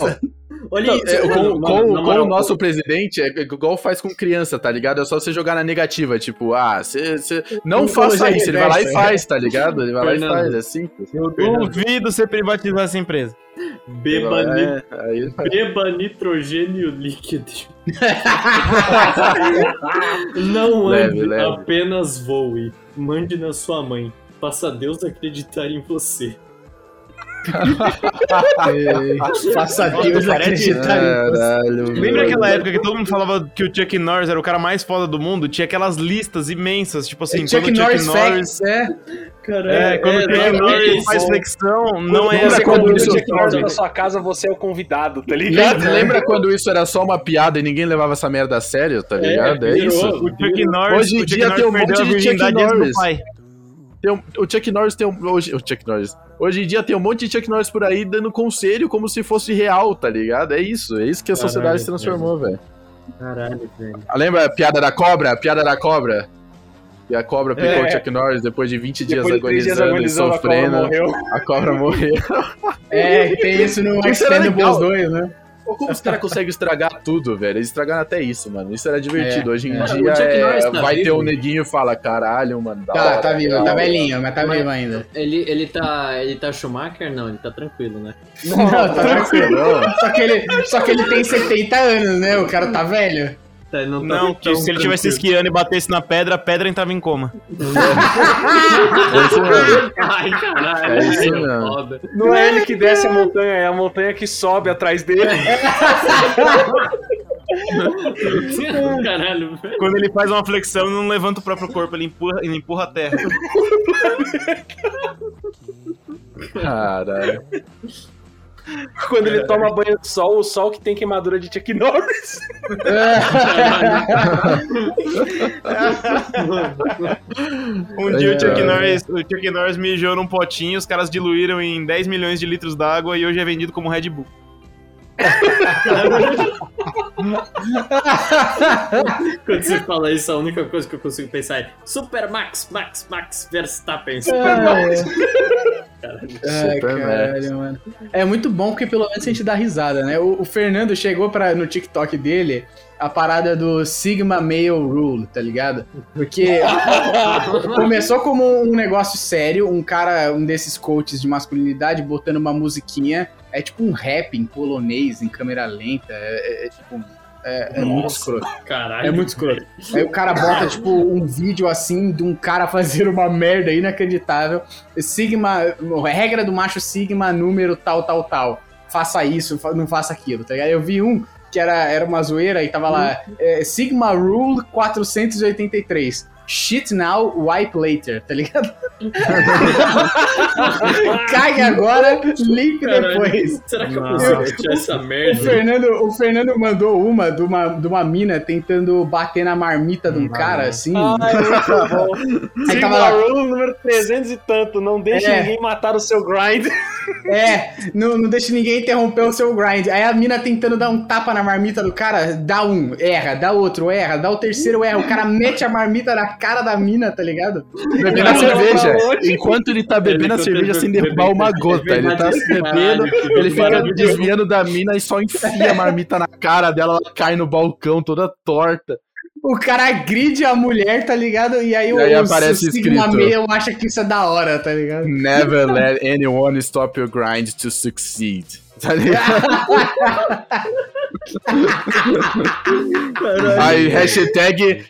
Olha isso. É, com, mano, com- na com moral, o nosso presidente, é igual faz com criança, tá ligado? É só você jogar na negativa, tipo, ah, você você não Psicologia faça isso, ele vai lá e reversa, faz, tá ligado? Ele vai lá e Fernando. faz, é simples. Eu duvido você privatizar essa empresa. Beba, É, aí beba nitrogênio líquido. <laughs> Não ande, Leve, leve. apenas voe. Mande na sua mãe. Faça Deus acreditar em você. Faça Deus acreditar. Lembra aquela época que todo mundo falava que o Chuck Norris era o cara mais foda do mundo? Tinha aquelas listas imensas, tipo assim, Chuck quando o Norris Chuck Norris... Facts, é. Caralho, É, quando o Chuck Norris faz flexão, não é Lembra Você, quando quando isso- você conta na sua casa, você é o convidado, tá ligado? Lembra, lembra quando isso era só uma piada e ninguém levava essa merda a sério, tá ligado? É, virou. isso. O Chuck Norris, Hoje em o Chuck dia Norris tem um monte de Chuck Norris. pai. Tem um- o Chuck Norris tem um. Hoje, o Chuck Norris. Hoje em dia tem um monte de Chuck Norris por aí dando conselho como se fosse real, tá ligado? É isso, é isso que a Caralho, sociedade se transformou, velho. Caralho, velho. Ah, Lembra a piada da cobra? A piada da cobra? E a cobra picou É. o Chuck Norris depois de 20 dias Depois de três dias agonizando, e agonizando, a cobra sofrendo. morreu. A cobra morreu. É, tem isso no Expendables legal. 2, né? Como os caras conseguem estragar tudo, velho? Eles estragaram até isso, mano. Isso era divertido. É, Hoje em é. dia é, tá vai ter vivo? um neguinho e fala, caralho, mano. Tá, hora, tá vivo, tá hora." velhinho, mas tá Mas- vivo ainda. Ele, ele tá. Ele tá Schumacher? Não, ele tá tranquilo, né? Não, tá tranquilo. Não, Só que, ele, só que ele tem 70 anos, né? O cara tá velho. Tá, não, tá Não, que se ele tivesse esquiando e batesse na pedra, a pedra entrava em coma. é isso mesmo. Ai, caralho. É isso mesmo. foda. Não é ele que desce a montanha, é a montanha que sobe atrás dele. <laughs> Caralho, velho. Quando ele faz uma flexão, ele não levanta o próprio corpo, ele empurra, ele empurra a terra. Caralho. <laughs> Quando ele toma banho de sol, o sol que tem queimadura de Chuck Norris. <laughs> Um dia o Ai, Chuck. Norris, o Chuck Norris mijou num potinho, os caras diluíram em 10 milhões de litros d'água e hoje é vendido como Red Bull. <laughs> Quando você fala isso, a única coisa que eu consigo pensar é Super Max, Max, Max Verstappen. Super Max. Caralho. Ai, caralho, mano. É muito bom porque pelo menos a gente dá risada, né? O, o Fernando chegou pra, no TikTok dele a parada do Sigma Male Rule, tá ligado? Porque <laughs> começou como um negócio sério, um cara, um desses coaches de masculinidade botando uma musiquinha, é tipo um rap em polonês, em câmera lenta, é, é- é tipo... É, é muito escroto. Caralho. É muito escroto. Aí o cara bota, tipo, um vídeo assim de um cara <laughs> fazendo uma merda inacreditável. Sigma, regra do macho Sigma, número tal, tal, tal. Faça isso, não faça aquilo, tá ligado? Eu vi um que era, era uma zoeira e tava lá, é, Sigma Rule 483. Shit now, wipe later, tá ligado? <laughs> Cague agora, limpe depois. Será que eu consigo essa O merda? Fernando, o Fernando mandou uma de, uma de uma mina tentando bater na marmita de um cara, assim. Ai, muito bom. Aí tava lá, número 300 e tanto. Não deixe É. ninguém matar o seu grind. É, não, não deixe ninguém interromper o seu grind. Aí a mina tentando dar um tapa na marmita do cara, dá um, erra, dá outro, erra, dá o terceiro, erra. O cara mete a marmita na cara da mina, tá ligado? Bebendo a cerveja. Enquanto ele tá bebendo a cerveja ele sem derrubar uma gota. Ele tá bebe- bebendo, ele fica desviando da mina e só enfia a marmita na cara dela, ela cai no balcão toda torta. O cara agride a mulher, tá ligado? E aí, E aí o, aparece o Sigma escrito. Male acha que isso é da hora, tá ligado? Never let anyone stop your grind to succeed. Tá ligado? <laughs> Aí, hashtag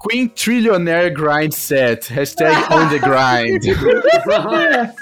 Queen Trillionaire Grind Set. Hashtag on the grind. <laughs>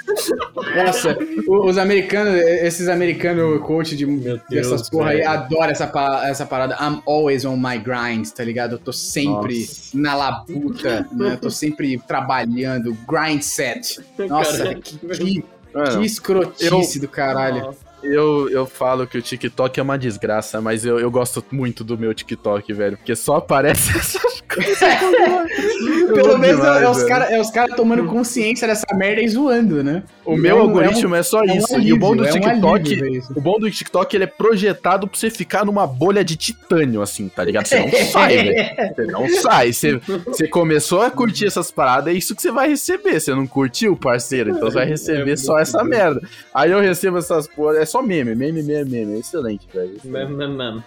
Nossa, os americanos, esses americanos coach de, Deus, dessas porra aí, adoram essa, essa parada. I'm always on my grind, tá ligado? Eu tô sempre Nossa. na labuta, né? Eu tô sempre trabalhando. Grind set. Nossa, Cara, que, que, que escrotice do caralho. Eu, eu falo que o TikTok é uma desgraça, mas eu, eu gosto muito do meu TikTok, velho. Porque só aparece <laughs> essas coisas. <laughs> Pelo menos é, demais, é os caras é os cara tomando consciência dessa merda e zoando, né? O meu É um- algoritmo é, só é um isso. e alívio, o bom do é um TikTok. alívio. O bom do TikTok, ele é projetado pra você ficar numa bolha de titânio, assim, tá ligado? Você não sai, velho. <laughs> Você não sai. Você, você começou a curtir essas paradas, é isso que você vai receber. Você não curtiu, parceiro, então você vai receber só essa merda. Aí eu recebo essas porra, é só meme, meme, meme, meme. Excelente, velho. Mano, mano, mano.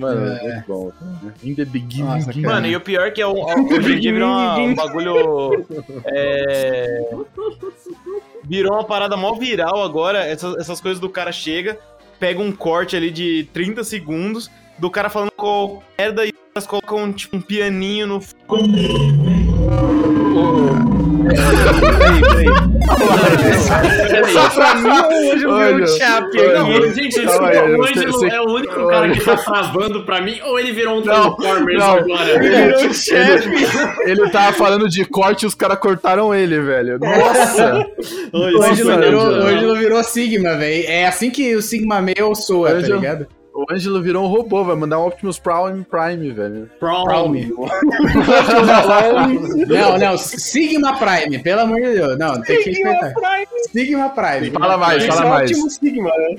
Mano, É. é muito bom. In the beginning. Nossa. Mano, e o pior é que é um, hoje em dia virou uma- um bagulho. É, virou uma parada mó viral agora. Essas, essas coisas do cara chega, pega um corte ali de 30 segundos do cara falando qualquer merda e os caras colocam tipo um pianinho no. Só pra mim, hoje eu vi Olha, um chape aqui. Não, gente, desculpa, aí, o Ângelo é o único cara que tá travando pra mim, ou ele virou um Transformers não. agora? Virou um chefe. Ele tava falando de corte e os caras cortaram ele, velho. Nossa! O Ângelo virou, Ângelo. Ângelo virou Sigma, velho. É assim que o Sigma Male soa, tá Ângelo- ligado? O Ângelo virou um robô, vai mandar um Optimus Prime, Prime velho. Prom. Não, não, Sigma Prime, pelo amor de Deus. Não, tem que respeitar. Sigma Prime. Fala mais, fala é mais. Sigma, né?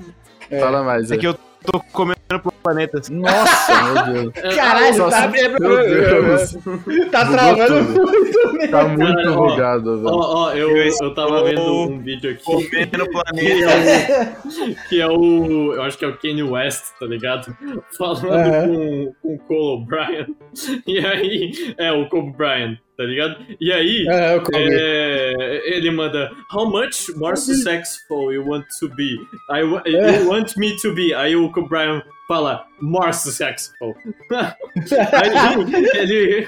Fala mais. É que eu tô comendo planetas. Nossa, meu Deus. <laughs> Caralho, Só tá, se- Meu Deus. tá travando muito mesmo. Tá muito ó, bugado, velho. Ó, ó, eu, eu tava vendo um vídeo aqui Comendo <laughs> que planeta. é, o, que é o. Eu acho que é o Kanye West, tá ligado? Falando Aham. com, com o Cole O'Brien. <laughs> E aí. É, o Cole O'Brien, tá ligado? E aí. Comi. É, ele manda How much more successful you want to be? I, wa- you want me to be? Aí o Brian fala More successful. <laughs> aí ele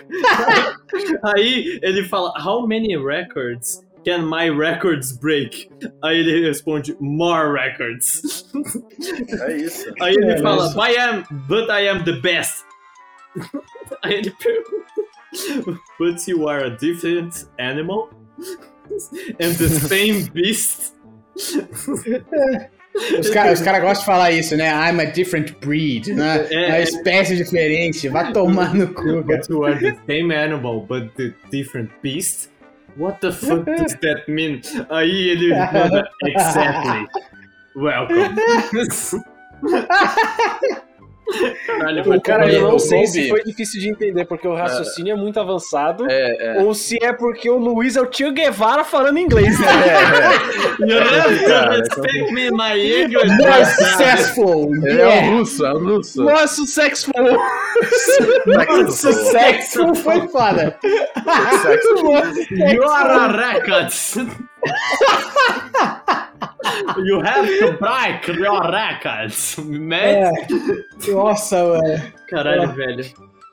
<laughs> aí ele fala How many records can my records break? Aí ele responde More records. É isso. Aí ele É, fala I am, but I am the best. <laughs> Aí ele pergunta <laughs> But you are a different animal? And the same beast? Os caras cara gostam de falar isso, né? I'm a different breed, né? É, uma é. espécie diferente. Vai tomar no cu, cara. But you are the same animal, but the different beast? What the fuck does that mean? Aí ele manda Exactly. Welcome. <laughs> Caralho, O cara, eu não sei se foi difícil de entender, porque o raciocínio é muito avançado, É, é. ou se é porque o Luiz é o tio Guevara falando inglês, né? You have to Cara, respect me, my English. More successful. Ele é um russo, é um russo. Nossa, sexo Successful foi foda. You are a records. <laughs> <laughs> <laughs> you have to break your records, man. É. Nossa, mano. Caralho, velho.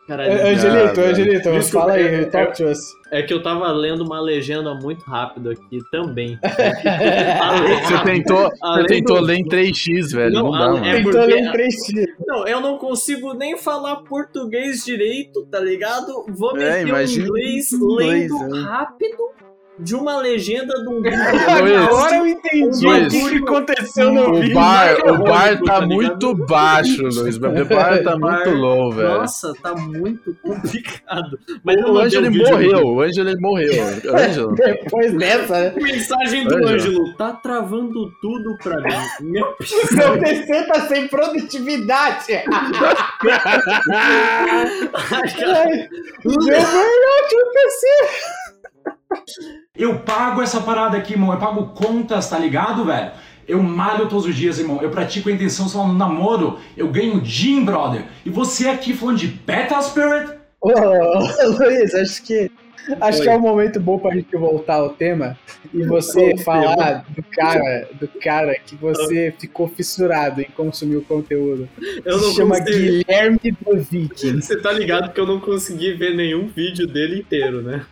Caralho, Angelito, velho. Angelito, Desculpa, fala aí, é- talk to us. É que eu tava lendo uma legenda muito rápido aqui também. <laughs> Você tentou, você tentou do- ler em 3x, velho. Não, Não, dá, mano. é Tentou porque- ler em 3x. Não, eu não consigo nem falar português direito, tá ligado? Vou É, meter um inglês em inglês, lendo né? rápido de uma legenda de um <laughs> Agora eu entendi Luiz, o que, que aconteceu no O vídeo. bar, o bar tá tá muito baixo, Luiz. <laughs> O bar tá muito low, velho. Nossa, tá muito complicado. Mas O Ângelo morreu, o <laughs> Ângelo morreu. Ângelo. Depois dessa, né? Mensagem do Ângelo. Tá travando tudo pra mim. Meu Meu PC tá sem produtividade. Ai, Deu burnout no PC. Eu pago essa parada aqui, irmão. Eu pago contas, tá ligado, velho? Eu malho todos os dias, irmão. Eu pratico a intenção só no namoro. Eu ganho gym, brother. E você aqui falando de Beta Spirit? Ô, Luiz, acho que acho Oi. que é um momento bom pra gente voltar ao tema e você falar do cara, do cara que você ficou fissurado em consumir o conteúdo. Eu Se chama consegui. Guilherme do Viking. Você tá ligado que eu não consegui ver nenhum vídeo dele inteiro, né?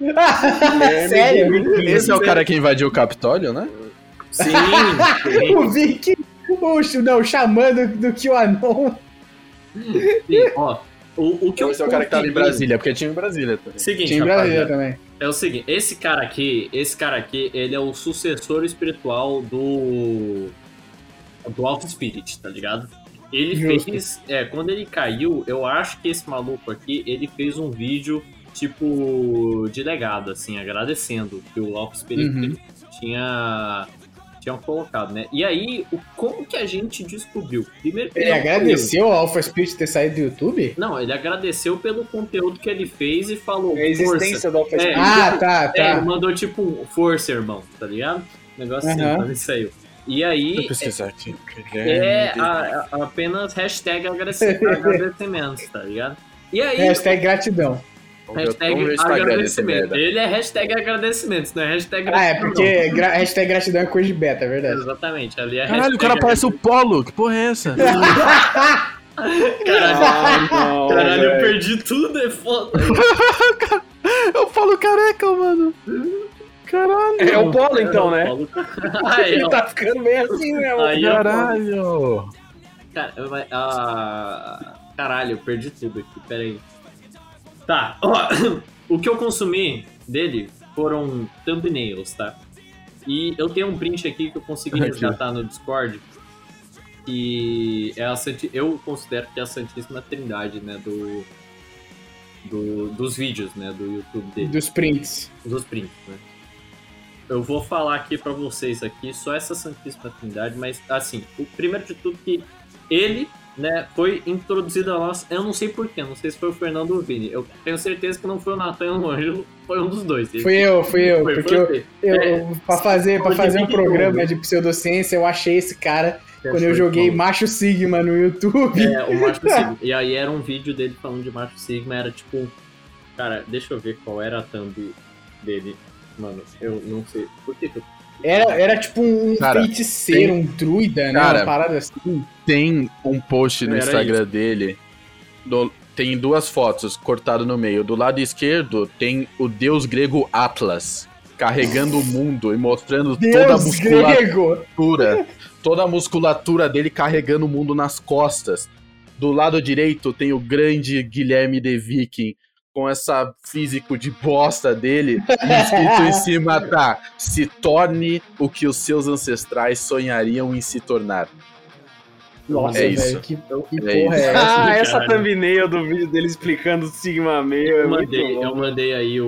<laughs> Sério? Esse é o cara que invadiu o Capitólio, né? Sim, <laughs> O Viking, o, não, chamando do que o Anon. sim. Ó, o, o que eu Esse é o cara que tava em Brasília, porque tinha em Brasília também. Seguinte, Tinha em Brasília rapaziada, também. é o seguinte, esse cara aqui, esse cara aqui, ele é o sucessor espiritual do do Alpha Spirit, tá ligado? Ele Justo. fez, é, quando ele caiu, eu acho que esse maluco aqui, ele fez um vídeo tipo de legado, assim, agradecendo que o Alpha Spirit Uhum. tinha tinham colocado, né? E aí, o, como que a gente descobriu? Primeiro Ele agradeceu ao Alpha Spirit ter saído do YouTube? Não, ele agradeceu pelo conteúdo que ele fez e falou, A força. existência do Alpha É, Spirit. Ah, tá, É, tá. ele mandou tipo um força, irmão, tá ligado? Negócio assim, Aham. quando ele saiu. E aí, Vou pesquisar aqui. é a- a- apenas hashtag <laughs> agradecimentos, tá ligado? E aí, Hashtag gratidão. Hashtag agradecimento. Ele é hashtag agradecimentos, não é hashtag Ah, é gratidão, porque gra hashtag gratidão é coisa de beta, é verdade. Exatamente, ali é Caralho, o cara parece o Polo. Que porra é essa? <laughs> Caralho, Ah, não, caralho, eu perdi tudo, é foda. É o Polo careca, mano. Caralho. É o Polo, então, né? <laughs> Aí, Ele ó. tá ficando bem assim mesmo. Aí. Caralho. Cara, eu ah, caralho, eu perdi tudo aqui, peraí. Tá, ó, <coughs> o que eu consumi dele foram thumbnails, tá? E eu tenho um print aqui que eu consegui resgatar no Discord, que é a Santi... eu considero que é a Santíssima Trindade, né, do, do- dos vídeos, né, do YouTube dele Dos prints. dos prints, né? Eu vou falar aqui pra vocês aqui só essa Santíssima Trindade, mas assim, o primeiro de tudo que ele, né, foi introduzido a nós, eu não sei porquê, não sei se foi o Fernando ou o Vini, eu tenho certeza que não foi o Natan ou o Ângelo, foi um dos dois. Fui eu, fui eu. Foi, porque foi eu, eu É. pra fazer, pra fazer um programa de pseudociência, eu achei esse cara quando eu joguei bom. Macho Sigma no YouTube. É, o Macho <laughs> Sigma. E aí era um vídeo dele falando de Macho Sigma, era tipo. Cara, deixa eu ver qual era a thumb dele. Mano, eu não sei. Por que, que eu. Era, era tipo um Cara, feiticeiro, tem- um druida, né? Cara, Uma parada assim. Tem um post no Era Instagram dele. do- tem duas fotos cortadas no meio. Do lado esquerdo tem o deus grego Atlas carregando o mundo e mostrando toda a Deus musculatura. grego! <laughs> toda a musculatura dele carregando o mundo nas costas. Do lado direito tem o grande Guilherme de Viking com essa físico de bosta dele, e escrito em cima tá: se torne o que os seus ancestrais sonhariam em se tornar. Nossa, É velho, isso. que, que É porra isso. é essa? Ah, essa thumbnail do vídeo dele explicando o Sigma meio é Eu muito mandei, bom. eu mandei aí o,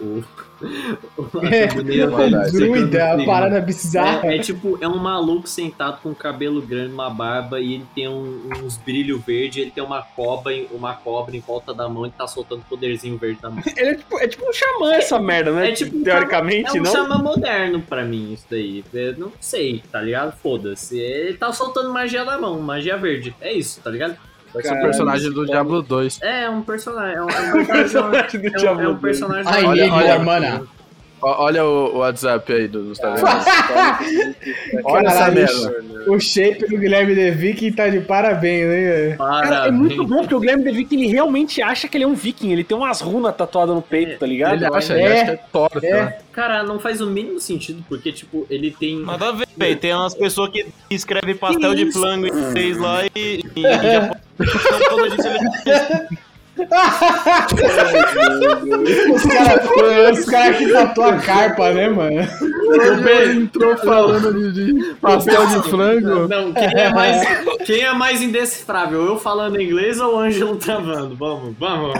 o É, um secando a o parada bizarra. É, é tipo, é um maluco sentado com cabelo grande, uma barba, e ele tem um- uns brilhos verdes, ele tem uma cobra, em- uma cobra em volta da mão e tá soltando poderzinho verde da mão. <laughs> Ele é tipo, é tipo um xamã essa merda, né? É tipo um Teoricamente, É um não? chama moderno pra mim, isso daí. Eu não sei, tá ligado? Foda-se. Ele tá soltando magia da mão, magia verde. É isso, tá ligado? Vai ser o Caralho, personagem do Diablo 2. É, um personagem. É um, <laughs> é um personagem. Do é um- é Diablo um personagem. I Olha, need olha. Ó, Olha o, WhatsApp aí do Gustavo. <laughs> Olha essa merda. O shape do Guilherme De Viking tá de parabéns, velho? Cara, é muito bom porque o Guilherme De Viking ele realmente acha que ele é um viking. Ele tem umas runas tatuadas no peito, tá ligado? Ele acha, É, ele acha que é torta. é. Cara, não faz o mínimo sentido, porque, tipo, ele tem. Nada a ver, velho. Tem umas pessoas que escrevem pastel de flango em inglês lá e, e, <laughs> e já <laughs> Os caras cara que tatuam a carpa, né, mano? Ele entrou falando de, de pastel de frango. Não, quem é, mais, quem é mais indecifrável? Eu falando inglês ou o Ângelo travando? Vamos, vamos.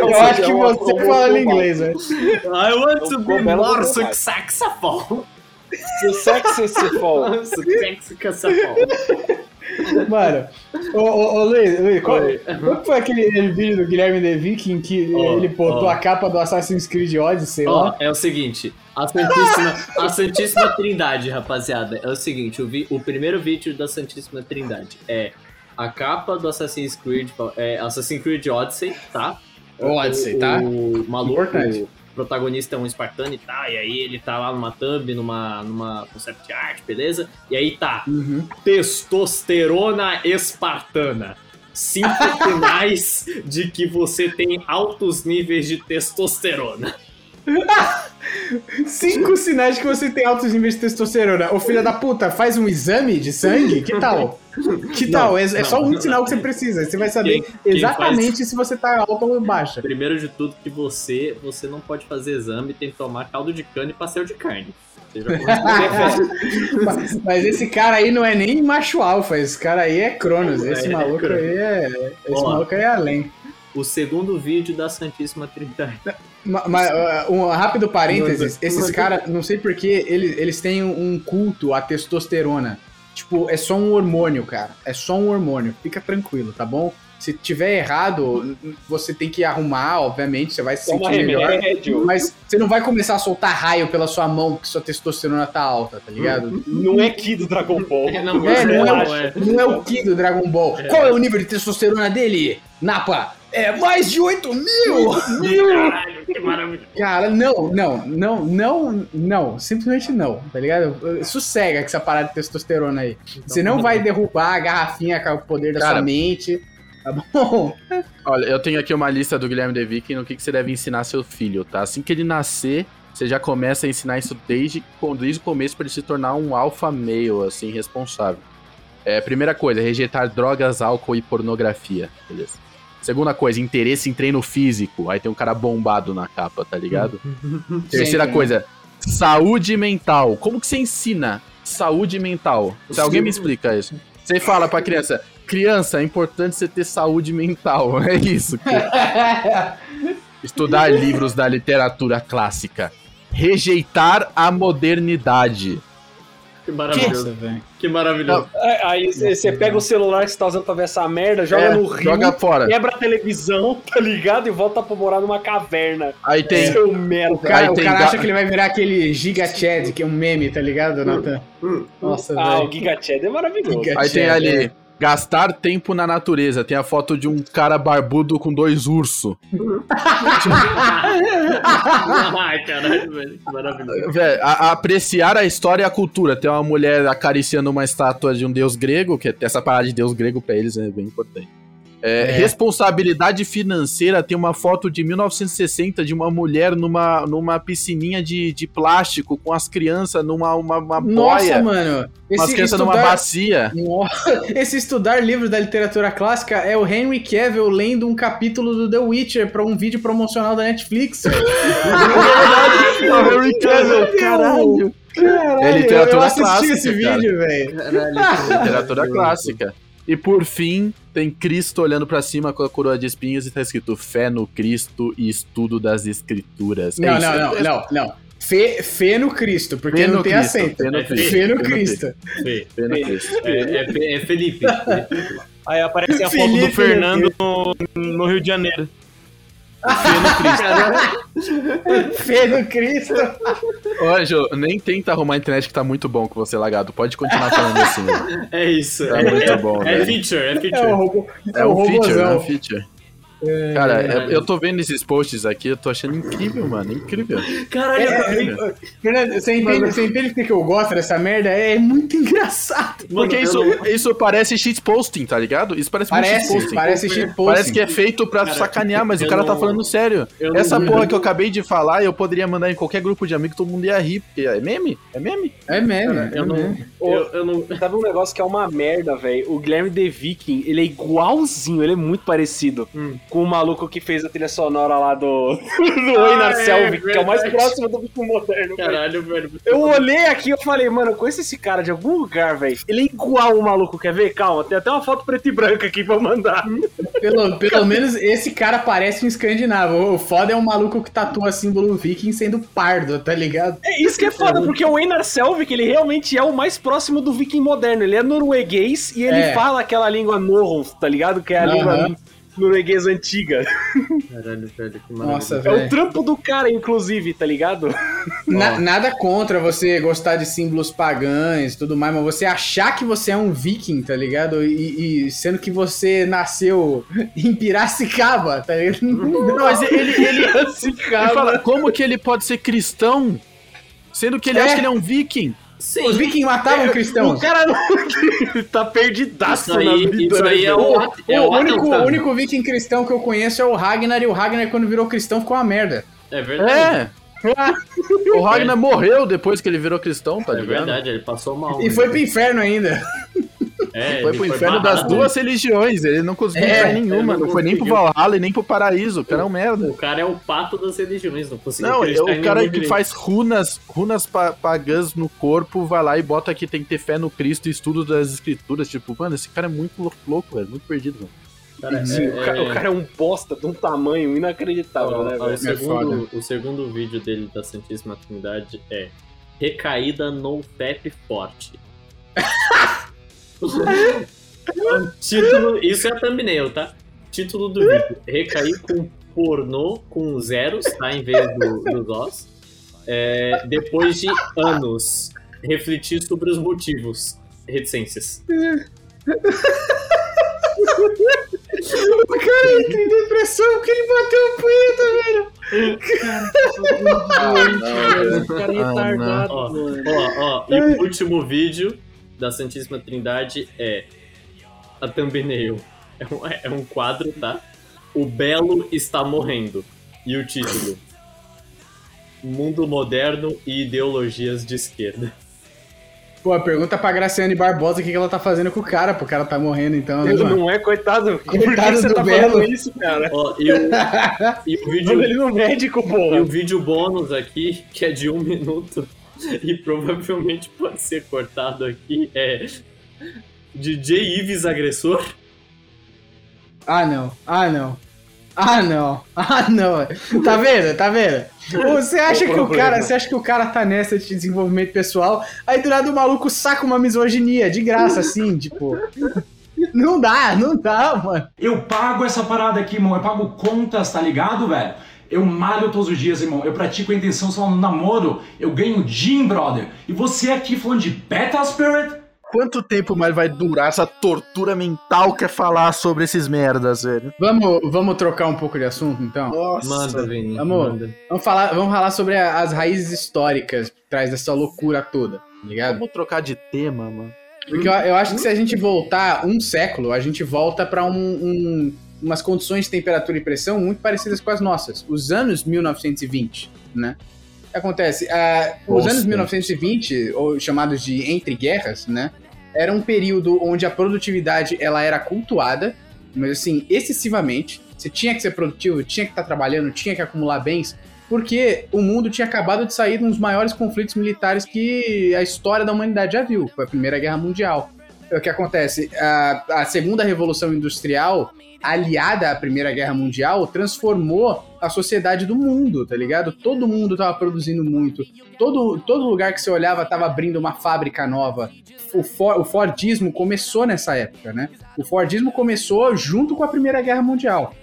Eu acho que você fala inglês, velho. I want to be more successful. O for. Successful. Mano, ô, ô, ô Luiz, Luiz qual, qual foi aquele, aquele vídeo do Guilherme De Viking que Ó, ele botou ó. a capa do Assassin's Creed Odyssey Ó, lá? é o seguinte, a Santíssima, a Santíssima Trindade, rapaziada, é o seguinte, o, vi- o primeiro vídeo da Santíssima Trindade é a capa do Assassin's Creed, é Assassin's Creed Odyssey, tá? Odyssey, o, tá? O maluco, Importante. Protagonista é um espartano e tá, e aí ele tá lá numa thumb, numa, numa concept art, beleza? E aí tá, Uhum. testosterona espartana. Cinco sinais <laughs> de que você tem altos níveis de testosterona. Cinco sinais que você tem altos níveis de testosterona. Ô filho da puta, faz um exame de sangue? Que tal? Que tal? É, é só um não, sinal não. que você precisa. Você vai saber Quem- quem exatamente se você tá alta ou baixa. Primeiro de tudo que você, você não pode fazer exame, tem que tomar caldo de cana e pastel de carne. <laughs> Mas, mas esse cara aí não é nem macho alfa, esse cara aí é Cronos. Esse É, maluco Cronos. aí é. Esse maluco aí é além. O segundo vídeo da Santíssima Trindade. Ma- Mas, uh, um rápido parênteses, esses caras, não sei porquê, eles, eles têm um culto à testosterona. Tipo, é só um hormônio, cara. É só um hormônio. Fica tranquilo, tá bom? Se tiver errado, você tem que arrumar, obviamente, você vai se Toma sentir melhor. remédio. Mas você não vai começar a soltar raio pela sua mão porque sua testosterona tá alta, tá ligado? Não é Ki do Dragon Ball. É, não, É, não é, não é o Ki do Dragon Ball. Qual é o nível de testosterona dele? Napa? É mais de 8 mil! Caralho, que maravilha. Cara, não, não, não, não, não, simplesmente não, tá ligado? Sossega com essa parada de testosterona aí. Você não vai derrubar a garrafinha com o poder da Cara, sua mente, tá bom? Olha, eu tenho aqui uma lista do Guilherme De Viking no que, que você deve ensinar seu filho, tá? Assim que ele nascer, você já começa a ensinar isso desde, desde o começo para ele se tornar um alfa male, assim, responsável. É, primeira coisa, rejeitar drogas, álcool e pornografia, beleza? Segunda coisa, interesse em treino físico. Aí tem um cara bombado na capa, tá ligado? <laughs> Terceira Sempre, coisa, saúde mental. Como que você ensina saúde mental? Se alguém me explica isso. Você fala pra criança, criança, é importante você ter saúde mental. <laughs> É isso. <laughs> Estudar livros da literatura clássica. Rejeitar a modernidade. Que maravilhoso. Que maravilhoso. É, Aí você pega o celular que você tá usando pra ver essa merda, joga É, no rio, joga fora. quebra a televisão, <laughs> tá ligado? E volta pra morar numa caverna. Aí tem. Seu merda. O cara, Aí o tem cara ga- acha que ele vai virar aquele Giga Chad, que é um meme, tá ligado, Nathan? Nossa, Ah, o velho. Giga Chad é maravilhoso. Giga Aí tem Chad, ali. é. Gastar tempo na natureza. Tem a foto de um cara barbudo com dois ursos. A- a apreciar a história e a cultura. Tem uma mulher acariciando uma estátua de um deus grego, que essa parada de deus grego pra eles é bem importante. É, É. Responsabilidade financeira tem uma foto de 1960 de uma mulher numa, numa piscininha de, de plástico com as crianças numa uma, uma Nossa, boia, mano. umas Esse crianças numa estudar, bacia. Nossa, <laughs> esse estudar livros da literatura clássica é o Henry Cavill lendo um capítulo do The Witcher pra um vídeo promocional da Netflix. <laughs> velho. Harry Cavill, caralho. Caralho, É literatura eu assisti clássica, esse cara. vídeo, velho. Caralho. Literatura <laughs> clássica. E por fim, tem Cristo olhando pra cima com a coroa de espinhos e tá escrito fé no Cristo e estudo das escrituras. É Não, isso. não, não, não, não. Fê, fê no Cristo, porque Fé não no tem Cristo, acento. fé no Cristo, Fê no fé no Cristo. Fê. Fé no Cristo. É, é, é Felipe. Felipe. <laughs> Aí aparece a foto Felipe, do Fernando no, no Rio de Janeiro. Fê <laughs> no Cristo. Ô, Anjo, nem tenta arrumar a internet que tá muito bom com você, lagado. Pode continuar falando assim. É isso. Tá é, muito é- bom, é velho. feature, é É feature. robô. É um feature, é robôzão. um feature. Cara, é- eu tô vendo esses posts aqui, eu tô achando incrível, mano. Incrível. Caralho, É, é, Fernando, você entende, você entende por que eu gosto dessa merda? É muito <laughs> engraçado. Porque Mano, isso, eu isso parece shitposting, tá ligado? Isso parece, muito Parece, shitposting. parece shitposting. Parece que é feito pra Cara, sacanear, mas o cara tá não- falando sério. eu não- Essa porra que eu acabei de falar, eu poderia mandar em qualquer grupo de amigos, todo mundo ia rir, porque é meme? É meme? É mesmo, Cara, é eu não. mesmo. Eu, eu não. Sabe um negócio que é uma merda, velho? O Guilherme The Viking, ele é igualzinho, ele é muito parecido Hum. Com o maluco que fez a trilha sonora lá do, <laughs> do Einar é, Selvig, que é o mais próximo do Viking moderno. Caralho, velho. Eu olhei aqui e eu falei, mano, eu conheço esse cara de algum lugar, velho. Ele é igual o maluco, quer ver? Calma, tem até uma foto preta e branca aqui pra mandar. <laughs> Pelo, pelo menos esse cara parece um escandinavo. O foda é um maluco que tatua símbolo viking sendo pardo, tá ligado? É isso que é foda, porque o Einar Selvik, ele realmente é o mais próximo do viking moderno. Ele é norueguês e ele É. fala aquela língua Norrons, tá ligado? Que é a Aham. língua norueguesa antiga. Caralho, velho, que Nossa, É velho. o trampo do cara, inclusive, tá ligado? Na- nada contra você gostar de símbolos pagãs e tudo mais, mas você achar que você é um viking, tá ligado? E, e sendo que você nasceu <laughs> em Piracicaba, tá ligado? Não, mas ele, ele, ele, fala, como que ele pode ser cristão, sendo que ele É. acha que ele é um viking? Sim. Os vikings matavam cristãos. O cara não... ele <laughs> tá perdidaço Isso na aí, vida. isso né, aí é o, O, é o o único, o único viking cristão que eu conheço é o Ragnar, e o Ragnar, quando virou cristão, ficou uma merda. É verdade. É. O Ragnar morreu depois que ele virou cristão, tá É ligado? verdade, ele passou mal. E né? foi pro inferno ainda. É, Foi ele pro inferno das barrado. duas religiões, ele não conseguiu É, entrar em ele nenhuma, não não foi nem pro. Valhalla e nem pro paraíso, o cara é um merda. O cara é o pato das religiões, não conseguiu Não, é o cara nenhum que direito. faz runas, runas pa- pagãs no corpo, vai lá e bota que tem que ter fé no Cristo e estudo das escrituras. Tipo, mano, esse cara é muito louco, velho, muito perdido, mano. Cara, Sim, é- o, cara, é- o cara é um bosta de um tamanho inacreditável, Ó, né, ó, velho? o, segundo, o segundo vídeo dele da Santíssima Trindade é Recaída no Pep Forte. <laughs> Título, isso é a thumbnail, tá? Título do vídeo: Recair com pornô com zeros, tá? Em vez do, dos os. É, depois de anos, refletir sobre os motivos. Reticências. O cara entra em depressão porque ele bateu a punheta, velho. O cara é Ah, retardado, Ó, mano. ó, ó, e o último vídeo da Santíssima Trindade é a thumbnail. É um, é um quadro, tá? O Belo está morrendo. E o título: Mundo Moderno e Ideologias de Esquerda. Pô, pergunta pra Graciane Barbosa o que que ela tá fazendo com o cara, pô. O cara tá morrendo então, né, Ele mano? não é coitado. Por que Coitado que você do tá Belo. falando isso, cara? Ó, e, o, e o vídeo. Manda ele no médico, E porra. o vídeo bônus aqui, que é de um minuto, <laughs> e provavelmente pode ser cortado aqui, é DJ Ives Agressor. Ah, não. Ah, não. Ah, não. Ah, não. Tá vendo? Tá vendo? Você acha que o cara, você acha que o cara tá nessa de desenvolvimento pessoal, aí do nada o maluco saca uma misoginia de graça assim, tipo, não dá, não dá, mano. Eu pago essa parada aqui, irmão. Eu pago contas, tá ligado, velho? Eu malho todos os dias, irmão. Eu pratico a intenção só no namoro. Eu ganho gym, brother. E você aqui falando de Beta Spirit? Quanto tempo mais vai durar essa tortura mental que é falar sobre esses merdas, velho? Vamos, vamos trocar um pouco de assunto, então? Nossa. Manda, Vini. Amor. manda. Vamos falar, vamos falar sobre as raízes históricas por trás dessa loucura toda, tá ligado? Vamos trocar de tema, mano. Porque eu, eu acho que se a gente voltar um século, a gente volta pra um, um- umas condições de temperatura e pressão muito parecidas com as nossas. Os anos 1920, né? O que acontece? Ah, os anos 1920, ou chamados de entre guerras, né? Era um período onde a produtividade ela era cultuada, mas assim, excessivamente. Você tinha que ser produtivo, tinha que estar trabalhando, tinha que acumular bens, porque o mundo tinha acabado de sair de um dos maiores conflitos militares que a história da humanidade já viu, foi a Primeira Guerra Mundial. O que acontece? A, a Segunda Revolução Industrial, aliada à Primeira Guerra Mundial, transformou a sociedade do mundo, tá ligado? Todo mundo tava produzindo muito. Todo, todo lugar que você olhava tava abrindo uma fábrica nova. O, For- o Fordismo começou nessa época, né? O Fordismo começou junto com a Primeira Guerra Mundial.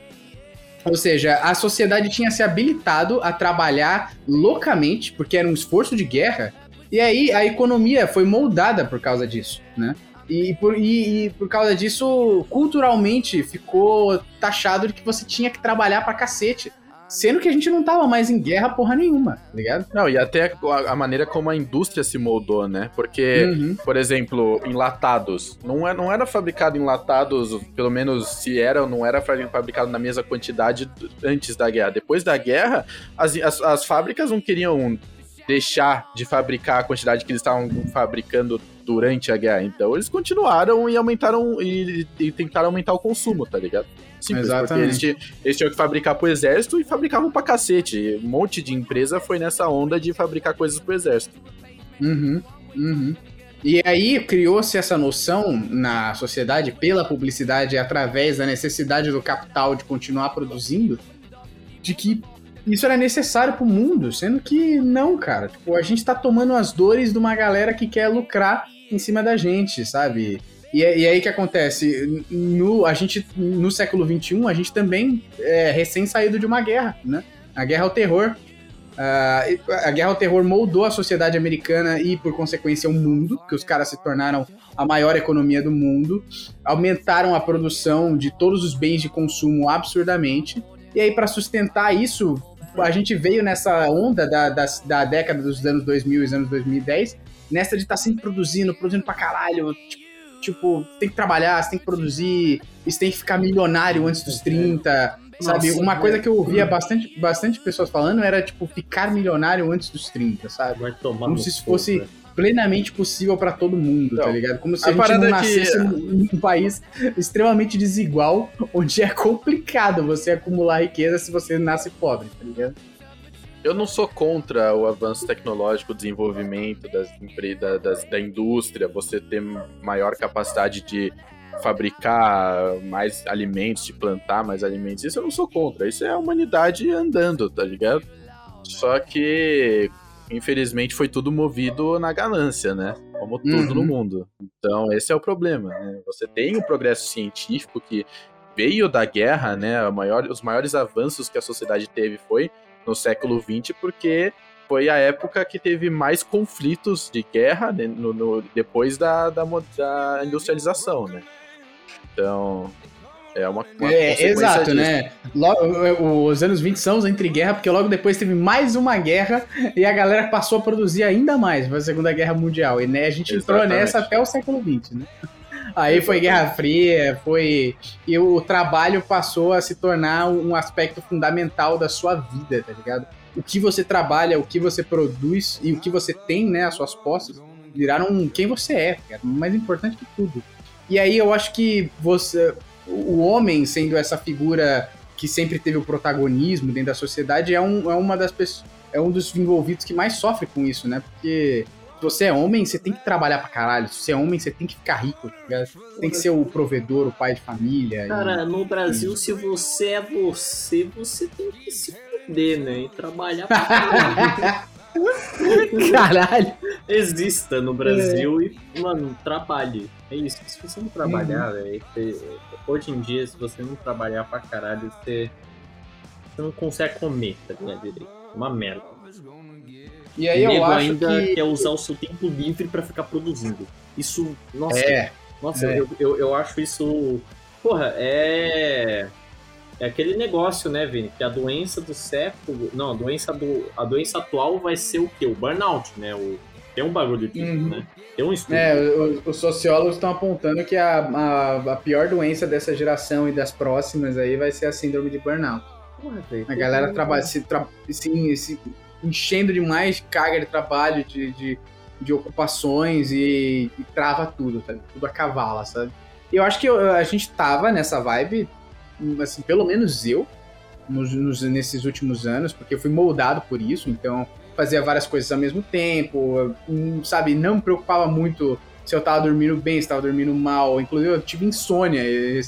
Ou seja, a sociedade tinha se habilitado a trabalhar loucamente, porque era um esforço de guerra, e aí a economia foi moldada por causa disso, né? E por, e, e por causa disso, culturalmente, ficou taxado de que você tinha que trabalhar pra cacete. Sendo que a gente não tava mais em guerra porra nenhuma, tá ligado? Não, e até a, a maneira como a indústria se moldou, né? Porque, Uhum. por exemplo, enlatados. Não, é, não era fabricado enlatados, pelo menos se era, não era fa- fabricado na mesma quantidade antes da guerra. Depois da guerra, as, as, as fábricas não queriam deixar de fabricar a quantidade que eles estavam fabricando durante a guerra. Então eles continuaram e aumentaram e, e tentaram aumentar o consumo, tá ligado? Simples, porque Exatamente. eles, tinham- eles tinham que fabricar pro exército e fabricavam pra cacete. Um monte de empresa foi nessa onda de fabricar coisas pro exército. Uhum, uhum. E aí criou-se essa noção na sociedade pela publicidade através da necessidade do capital de continuar produzindo, de que isso era necessário pro mundo, sendo que não, cara. Tipo, a gente tá tomando as dores de uma galera que quer lucrar em cima da gente, sabe? E, é- e aí que acontece? No, a gente, no século XXI, a gente também é recém saído de uma guerra, né? A guerra ao terror. Ah, a guerra ao terror moldou a sociedade americana e, por consequência, o mundo, que os caras se tornaram a maior economia do mundo, aumentaram a produção de todos os bens de consumo absurdamente. E aí, para sustentar isso, a gente veio nessa onda da, da, da década dos anos 2000 e anos 2010, nessa de estar sempre produzindo, produzindo pra caralho. Tipo, tipo, tem que trabalhar, você tem que produzir, você tem que ficar milionário antes dos 30. Sabe, Nossa, uma né? coisa que eu ouvia bastante, bastante pessoas falando era, tipo, ficar milionário antes dos 30, sabe? Vai tomar Como se isso fosse velho. plenamente possível pra todo mundo, tá Não. ligado? Como se A a, gente não é que- nascesse num num país extremamente desigual, onde é complicado você acumular riqueza se você nasce pobre, tá ligado? Eu não sou contra o avanço tecnológico, o desenvolvimento das, da, das- da indústria, você ter maior capacidade de fabricar mais alimentos, de plantar mais alimentos. Isso eu não sou contra. Isso é a humanidade andando, tá ligado? Só que, infelizmente, foi tudo movido na ganância, né? Como tudo Uhum. no mundo. Então, esse é o problema. Né? Você tem o progresso científico que veio da guerra, né? Maior, os maiores avanços que a sociedade teve foi no século XX, porque foi a época que teve mais conflitos de guerra né, no- no- depois da, da, da industrialização, né? Então, é uma, uma É, exato, disso. né? Logo, os anos 20 são os entre guerra, porque logo depois teve mais uma guerra e a galera passou a produzir ainda mais, foi a Segunda Guerra Mundial. E né, a gente entrou Exatamente. nessa até o século XX, né? Aí foi Guerra Fria, foi. E o trabalho passou a se tornar um aspecto fundamental da sua vida, tá ligado? O que você trabalha, o que você produz e o que você tem, né, as suas posses, viraram quem você é, cara. Mais importante que tudo. E aí eu acho que você. O homem, sendo essa figura que sempre teve o protagonismo dentro da sociedade, é, um, é uma das pessoas. É um dos envolvidos que mais sofre com isso, né? Porque se você é homem, você tem que trabalhar pra caralho. Se você é homem, você tem que ficar rico, tá? Tem que ser o provedor, o pai de família. e- Cara, no Brasil, se você é você, você tem que se fuder, né? E trabalhar pra <laughs> caralho. Caralho. Exista no Brasil e, mano, trabalhe. É isso. Se você não trabalhar, velho, você- hoje em dia, se você não trabalhar pra caralho, você, você não consegue comer, tá ligado? É uma merda. E aí eu nego acho ainda que. quer usar o seu tempo livre pra ficar produzindo. Isso, nossa, É, nossa, é. Eu, eu, eu acho isso. Porra, é. É aquele negócio, né, Vini? Que a doença do século. Não, a doença do. A doença atual vai ser o quê? O burnout, né? O, tem um bagulho disso, Uhum. né? Tem um estudo. É, o- os sociólogos estão apontando que a, a, a pior doença dessa geração e das próximas aí vai ser a síndrome de burnout. Porra, velho, A galera trabalha, se, tra- se, se enchendo demais de carga de trabalho, de, de, de ocupações e, e trava tudo, tá? tudo a cavala, sabe? Eu acho que eu- a gente tava nessa vibe, assim, pelo menos eu, nos, nos- nesses últimos anos, porque eu fui moldado por isso, então fazia várias coisas ao mesmo tempo, hum, sabe? Não me preocupava muito se eu tava dormindo bem, se tava dormindo mal. Inclusive, eu tive insônia eh,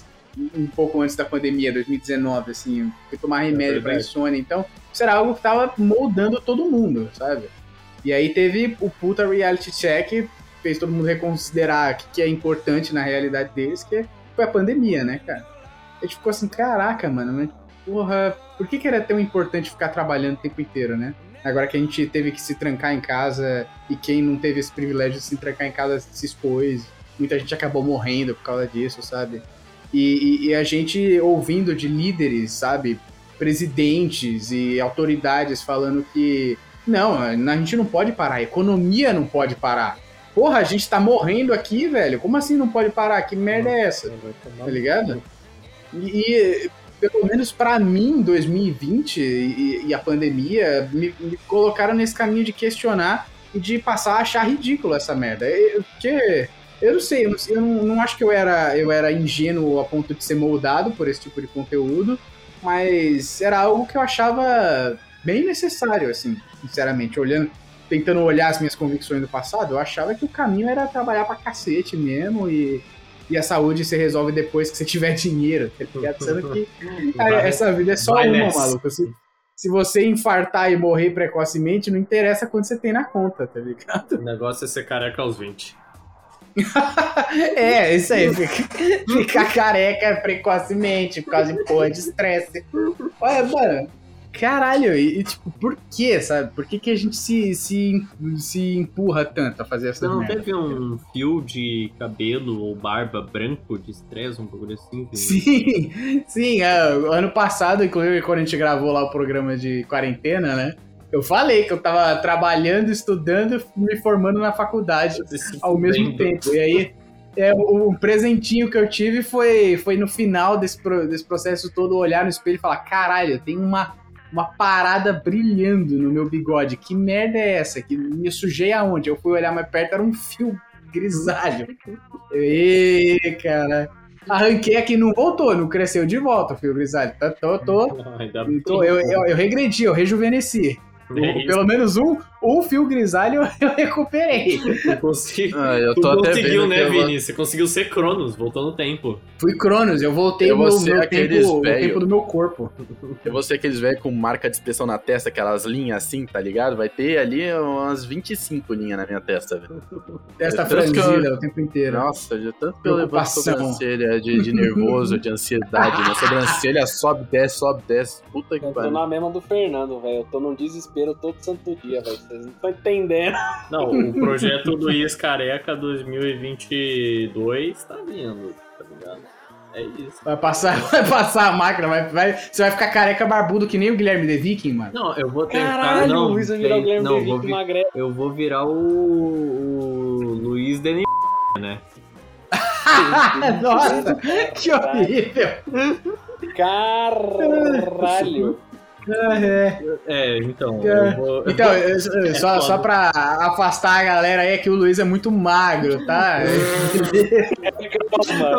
um pouco antes da pandemia, 2019, assim, fui tomar remédio pra verdade. insônia. Então, isso era algo que tava moldando todo mundo, sabe? E aí teve o puta reality check, fez todo mundo reconsiderar o que, que é importante na realidade deles, que foi a pandemia, né, cara? A gente ficou assim, caraca, mano, mas porra, por que, que era tão importante ficar trabalhando o tempo inteiro, né? Agora que a gente teve que se trancar em casa e quem não teve esse privilégio de se trancar em casa se expôs. muita gente acabou morrendo por causa disso, sabe? E, e, e a gente ouvindo de líderes, sabe? Presidentes e autoridades falando que não, a gente não pode parar, a economia não pode parar. Porra, a gente tá morrendo aqui, velho. Como assim não pode parar? Que merda é essa? Tá ligado? E, e pelo menos para mim, 2020 e, e a pandemia me, me, colocaram nesse caminho de questionar e de passar a achar ridículo essa merda. Porque eu não sei, eu, não, eu não, não, acho que eu era, eu era ingênuo a ponto de ser moldado por esse tipo de conteúdo, mas era algo que eu achava bem necessário, assim, sinceramente, olhando, tentando olhar as minhas convicções do passado, eu achava que o caminho era trabalhar pra cacete mesmo e e a saúde se resolve depois que você tiver <laughs> dinheiro, tá ligado? Sendo que <laughs> cara, essa vida é só uma, nessa. maluco. Se, se você infartar e morrer precocemente, não interessa quanto você tem na conta, tá ligado? O negócio é ser careca aos 20. <laughs> é, isso aí. Ficar careca precocemente por causa de porra de estresse. Olha, mano, Caralho, e, e, tipo, por que, sabe? Por que, que a gente se, se, se empurra tanto a fazer essa Não merda? teve um fio de cabelo ou barba branco de estresse, um bagulho assim? Sim, sim. É, ano passado, inclusive, quando a gente gravou lá o programa de quarentena, né? Eu falei que eu tava trabalhando, estudando, me formando na faculdade ao mesmo tempo. E aí, é, o, presentinho que eu tive foi, foi no final desse, desse processo todo, olhar no espelho e falar: caralho, tem uma uma parada brilhando no meu bigode. Que merda é essa? Que me sujei aonde? Eu fui olhar mais perto, era um fio grisalho. Ê, cara. Arranquei aqui, não voltou, não cresceu de volta o fio grisalho. Tô, tô, <laughs> tô, tô eu, eu, eu regredi, eu rejuvenesci. Pelo menos um, um fio grisalho eu recuperei. Eu consigo. Ah, eu tô tu até conseguiu, né, Vini? Vou... Você conseguiu ser Cronos, voltou no tempo. Fui Cronos, eu voltei eu no meu tempo, tempo do meu corpo. Eu vou ser aqueles velhos com marca de expressão na testa, aquelas linhas assim, tá ligado? Vai ter ali umas 25 linhas na minha testa, velho. Testa franzida eu... o tempo inteiro. Nossa, de tanto que eu levanto sobrancelha de, de nervoso, de ansiedade. Minha sobrancelha sobe, desce, sobe, desce. Puta que pariu. Eu tô na mesma do Fernando, velho. Eu tô num desespero todo santo dia, velho. Vocês não estão entendendo. Não, o projeto do Is Careca 2022 tá vindo, tá ligado? É isso. Vai passar, <laughs> vai passar a máquina, vai, vai, você vai ficar careca barbudo que nem o Guilherme The Viking, mano. Não, eu vou tentar. Caralho, não, o Luiz vai virar o Guilherme não, The Viking magrelo. Eu vou virar o, o Luiz Denis, né? <laughs> Nossa, que horrível! Caralho! É, é então. É. Vou... Então, <laughs> é só, só pra afastar a galera aí, é que o Luiz é muito magro, tá? <laughs> eu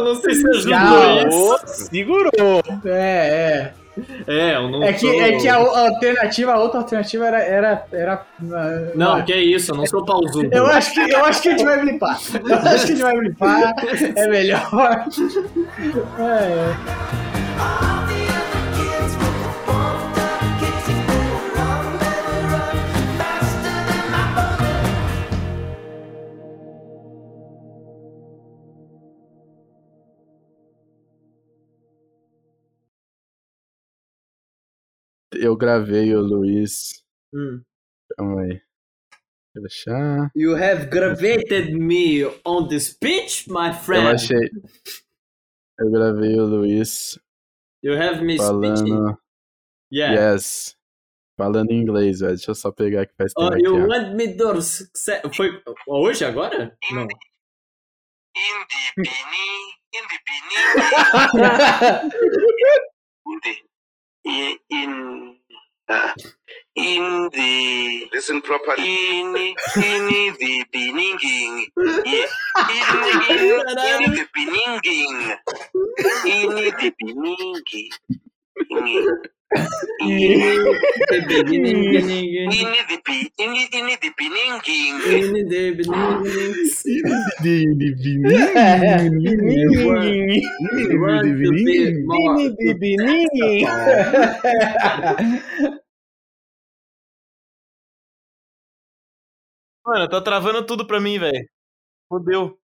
não sei se ajudou isso. Segurou. É, é. É, eu não é que, é que a alternativa, a outra alternativa era. era, era não, uma... que é isso, eu não sou pausudo. Eu acho, que, eu acho que a gente vai blipar. Eu acho que a gente vai blipar. É melhor. <laughs> É, eu gravei o Luiz. Hum. Calma aí. Deixar. You have gravated me on the speech, my friend. Eu achei. Eu gravei o Luiz. You have me falando... speaking. Yeah. Yes. Falando em inglês, velho. Deixa eu só pegar que faz tempo. Oh, you aqui, want me to... Foi hoje, agora? Não. In the <laughs> beginning, in the beginning. <laughs> in the in in, uh, in the listen properly. in in the beginning in, <laughs> in, in the beginning in the beginning in, in the beginning Mano, tá travando tudo pra mim, velho. Fodeu.